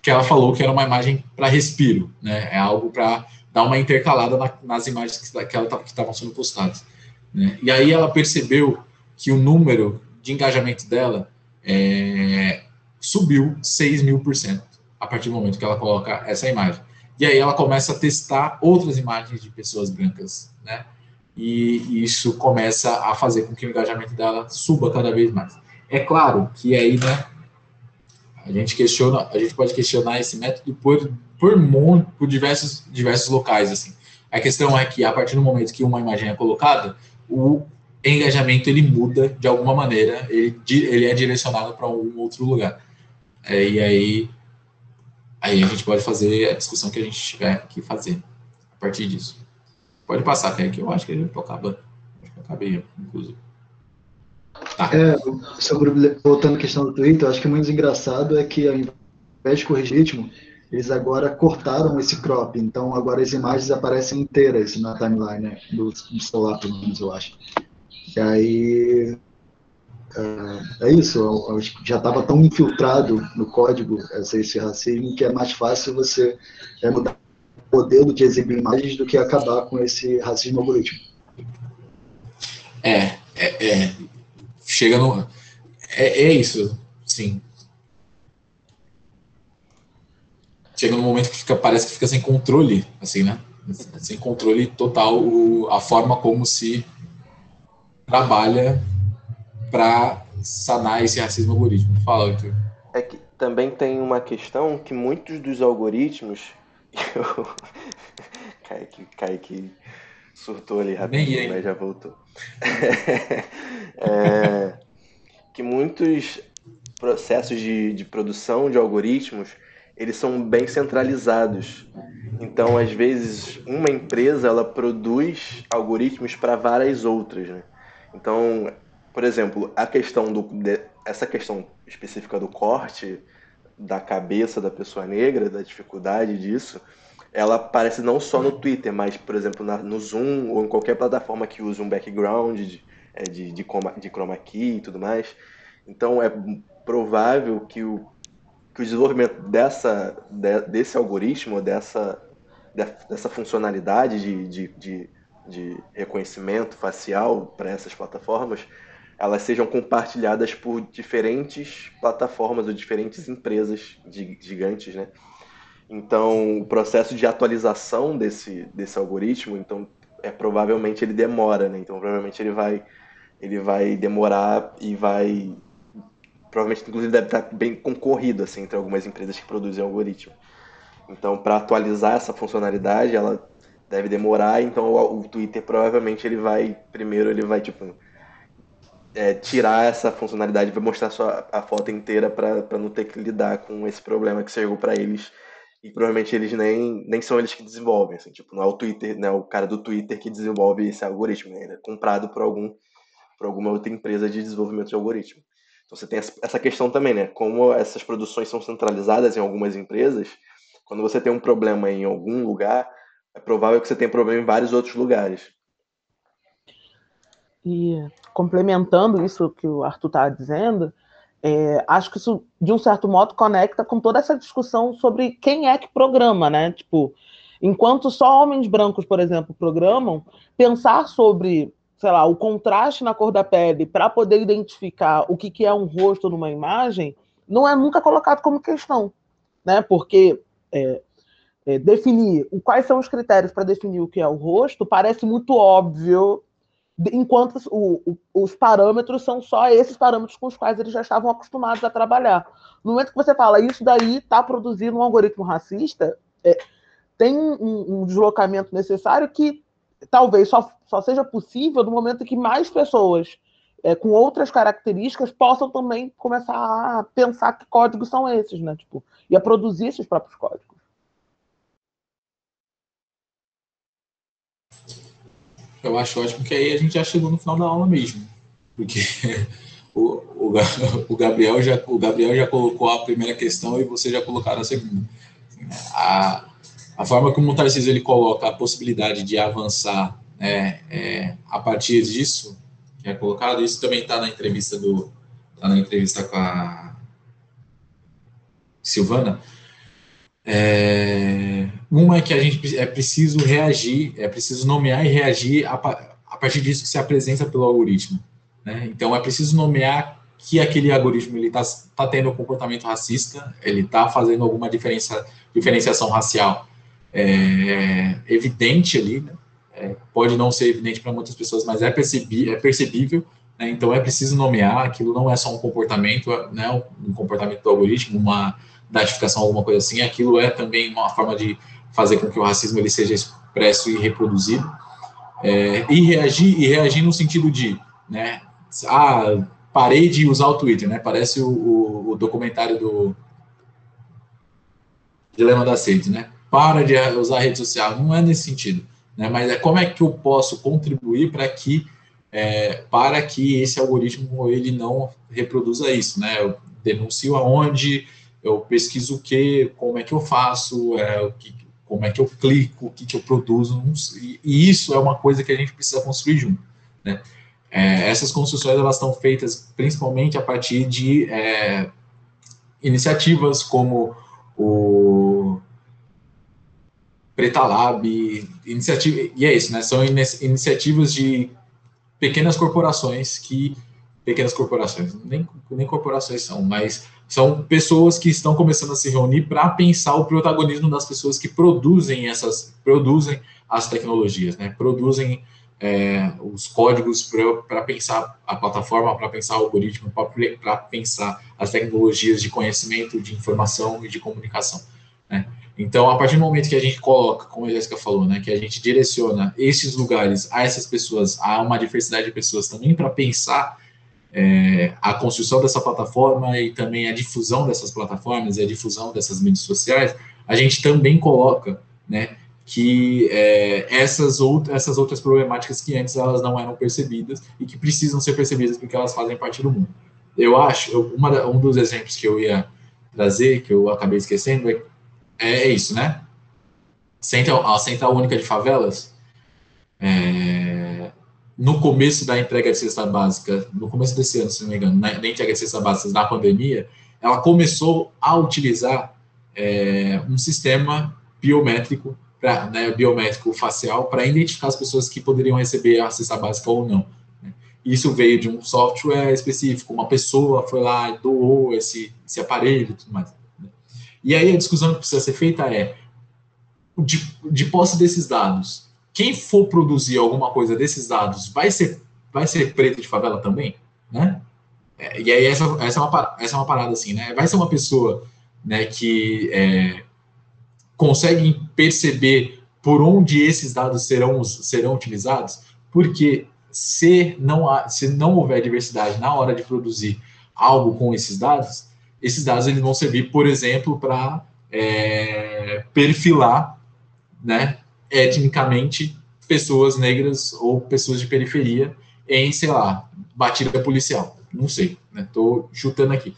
que ela falou que era uma imagem para respiro, né, é algo para dar uma intercalada na, nas imagens que, que estavam sendo postadas. Né? E aí ela percebeu que o número de engajamento dela é, subiu 6 mil por cento a partir do momento que ela coloca essa imagem. E aí ela começa a testar outras imagens de pessoas brancas, né? E isso começa a fazer com que o engajamento dela suba cada vez mais. É claro que aí, né, a gente questiona, a gente pode questionar esse método por por, por diversos diversos locais assim. A questão é que a partir do momento que uma imagem é colocada, o engajamento ele muda de alguma maneira, ele, ele é direcionado para um outro lugar. É, e aí Aí a gente pode fazer a discussão que a gente tiver que fazer a partir disso. Pode passar, Kaique, eu acho que a gente acaba. Acho que eu acabei, inclusive. Tá. É, sobre, voltando à questão do Twitter, acho que o mais engraçado é que ao invés de corrigir ritmo, eles agora cortaram esse crop, então agora as imagens aparecem inteiras na timeline né, do, do celular, pelo menos eu acho. E aí é, é isso, já estava tão infiltrado no código esse racismo que é mais fácil você é, mudar o modelo de exibir imagens do que acabar com esse racismo algoritmo. É, é, é chega no. É, é isso, sim. Chega no momento que fica, parece que fica sem controle, assim, né? Sem controle total o, a forma como se trabalha para sanar esse racismo algoritmo. Fala, Arthur. É que também tem uma questão que muitos dos algoritmos. Kaique, Kaique surtou ali rapidinho, mas já voltou. é, que muitos processos de, de produção de algoritmos eles são bem centralizados. Então, às vezes, uma empresa ela produz algoritmos para várias outras. Né? Então, por exemplo, a questão do de, essa questão específica do corte da cabeça da pessoa negra, da dificuldade disso, ela aparece não só no Twitter, mas, por exemplo, na, no Zoom ou em qualquer plataforma que use um background de, é, de, de, de chroma key e tudo mais. Então, é provável que o, que o desenvolvimento dessa, de, desse algoritmo, dessa, dessa funcionalidade de, de, de, de reconhecimento facial para essas plataformas elas sejam compartilhadas por diferentes plataformas ou diferentes empresas gigantes, né? Então, o processo de atualização desse, desse algoritmo, então, é provavelmente ele demora, né? Então, provavelmente ele vai ele vai demorar e vai provavelmente inclusive deve estar bem concorrido assim entre algumas empresas que produzem algoritmo. Então, para atualizar essa funcionalidade, ela deve demorar, então o, o Twitter provavelmente ele vai primeiro ele vai tipo é, tirar essa funcionalidade vai mostrar só a foto inteira para não ter que lidar com esse problema que chegou para eles e provavelmente eles nem, nem são eles que desenvolvem, assim, tipo, não é o Twitter, não é o cara do Twitter que desenvolve esse algoritmo, né? ele é comprado por algum por alguma outra empresa de desenvolvimento de algoritmo. Então você tem essa questão também, né? Como essas produções são centralizadas em algumas empresas, quando você tem um problema em algum lugar, é provável que você tenha problema em vários outros lugares. E complementando isso que o Arthur está dizendo, é, acho que isso, de um certo modo, conecta com toda essa discussão sobre quem é que programa, né? Tipo, enquanto só homens brancos, por exemplo, programam, pensar sobre, sei lá, o contraste na cor da pele para poder identificar o que, que é um rosto numa imagem não é nunca colocado como questão, né? Porque é, é, definir quais são os critérios para definir o que é o rosto parece muito óbvio enquanto o, o, os parâmetros são só esses parâmetros com os quais eles já estavam acostumados a trabalhar. No momento que você fala isso daí está produzindo um algoritmo racista, é, tem um, um, deslocamento necessário que talvez só, só seja possível no momento que mais pessoas é, com outras características possam também começar a pensar que códigos são esses, né? Tipo, e a produzir esses próprios códigos. eu acho ótimo que aí a gente já chegou no final da aula mesmo. Porque o, o, o, Gabriel, já, o Gabriel já colocou a primeira questão e você já colocaram a segunda. A, a forma como o Tarcísio ele coloca a possibilidade de avançar né, é, a partir disso, que é colocado. Isso também está na entrevista do, tá na entrevista com a Silvana. É, uma é que a gente é preciso reagir, é preciso nomear e reagir a, a partir disso que se apresenta pelo algoritmo. Né? Então, é preciso nomear que aquele algoritmo está tá tendo um comportamento racista, ele está fazendo alguma diferença, diferenciação racial é, evidente ali, né? é, pode não ser evidente para muitas pessoas, mas é, percebi, é percebível, né? então é preciso nomear, aquilo não é só um comportamento, né? um comportamento do algoritmo, uma datificação, alguma coisa assim, aquilo é também uma forma de fazer com que o racismo ele seja expresso e reproduzido, é, e reagir, e reagir no sentido de, né, ah, parei de usar o Twitter, né, parece o, o, o documentário do Dilema da Sede, né, para de usar rede social, não é nesse sentido, né, mas é como é que eu posso contribuir para que é, para que esse algoritmo ele não reproduza isso, né? Eu denuncio aonde, eu pesquiso o que, como é que eu faço, é, o que, como é que eu clico, o que, que eu produzo, e, e isso é uma coisa que a gente precisa construir junto, né? É, essas construções elas estão feitas principalmente a partir de é, iniciativas como o Preta Lab, iniciativa, e é isso, né? São iniciativas de pequenas corporações que pequenas corporações, nem, nem corporações são, mas são pessoas que estão começando a se reunir para pensar o protagonismo das pessoas que produzem essas, produzem as tecnologias, né? Produzem é, os códigos para pensar a plataforma, para pensar o algoritmo, para pensar as tecnologias de conhecimento, de informação e de comunicação. Né? Então, a partir do momento que a gente coloca, como a Jéssica falou, né, que a gente direciona esses lugares a essas pessoas, a uma diversidade de pessoas também para pensar é, a construção dessa plataforma e também a difusão dessas plataformas e a difusão dessas mídias sociais, a gente também coloca, né, que é, essas, out essas outras problemáticas que antes elas não eram percebidas e que precisam ser percebidas porque elas fazem parte do mundo. Eu acho, eu, uma, um dos exemplos que eu ia trazer, que eu acabei esquecendo, é é, é isso, né? Central, a Central Única de Favelas, é, no começo da entrega de cesta básica, no começo desse ano, se não me engano, na, na entrega de cesta básica na pandemia, ela começou a utilizar é, um sistema biométrico, pra, né, biométrico facial, para identificar as pessoas que poderiam receber a cesta básica ou não. Né? Isso veio de um software específico, uma pessoa foi lá e doou esse, esse aparelho e tudo mais. E aí a discussão que precisa ser feita é, de, de posse desses dados, quem for produzir alguma coisa desses dados vai ser, vai ser preto de favela também, né? É, e aí essa, essa, é uma, essa é uma parada assim, né? Vai ser uma pessoa né, que é, consegue perceber por onde esses dados serão, serão utilizados, porque se não, há, se não houver diversidade na hora de produzir algo com esses dados, esses dados eles vão servir, por exemplo, para é, perfilar, né, etnicamente pessoas negras ou pessoas de periferia em, sei lá, batida policial. Não sei, estou né, chutando aqui.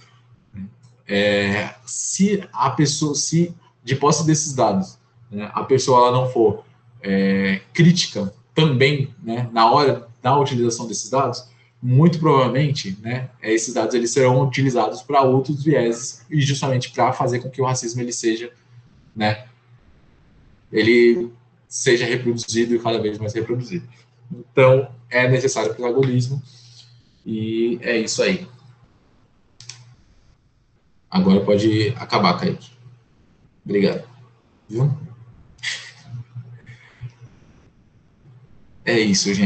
É, se a pessoa, se de posse desses dados, né, a pessoa ela não for é, crítica também, né, na hora da utilização desses dados, muito provavelmente, né, esses dados eles serão utilizados para outros vieses e justamente para fazer com que o racismo ele seja, né, ele seja reproduzido e cada vez mais reproduzido. Então, é necessário protagonismo e é isso aí. Agora pode acabar, Kaique. Obrigado. Viu? É isso, gente.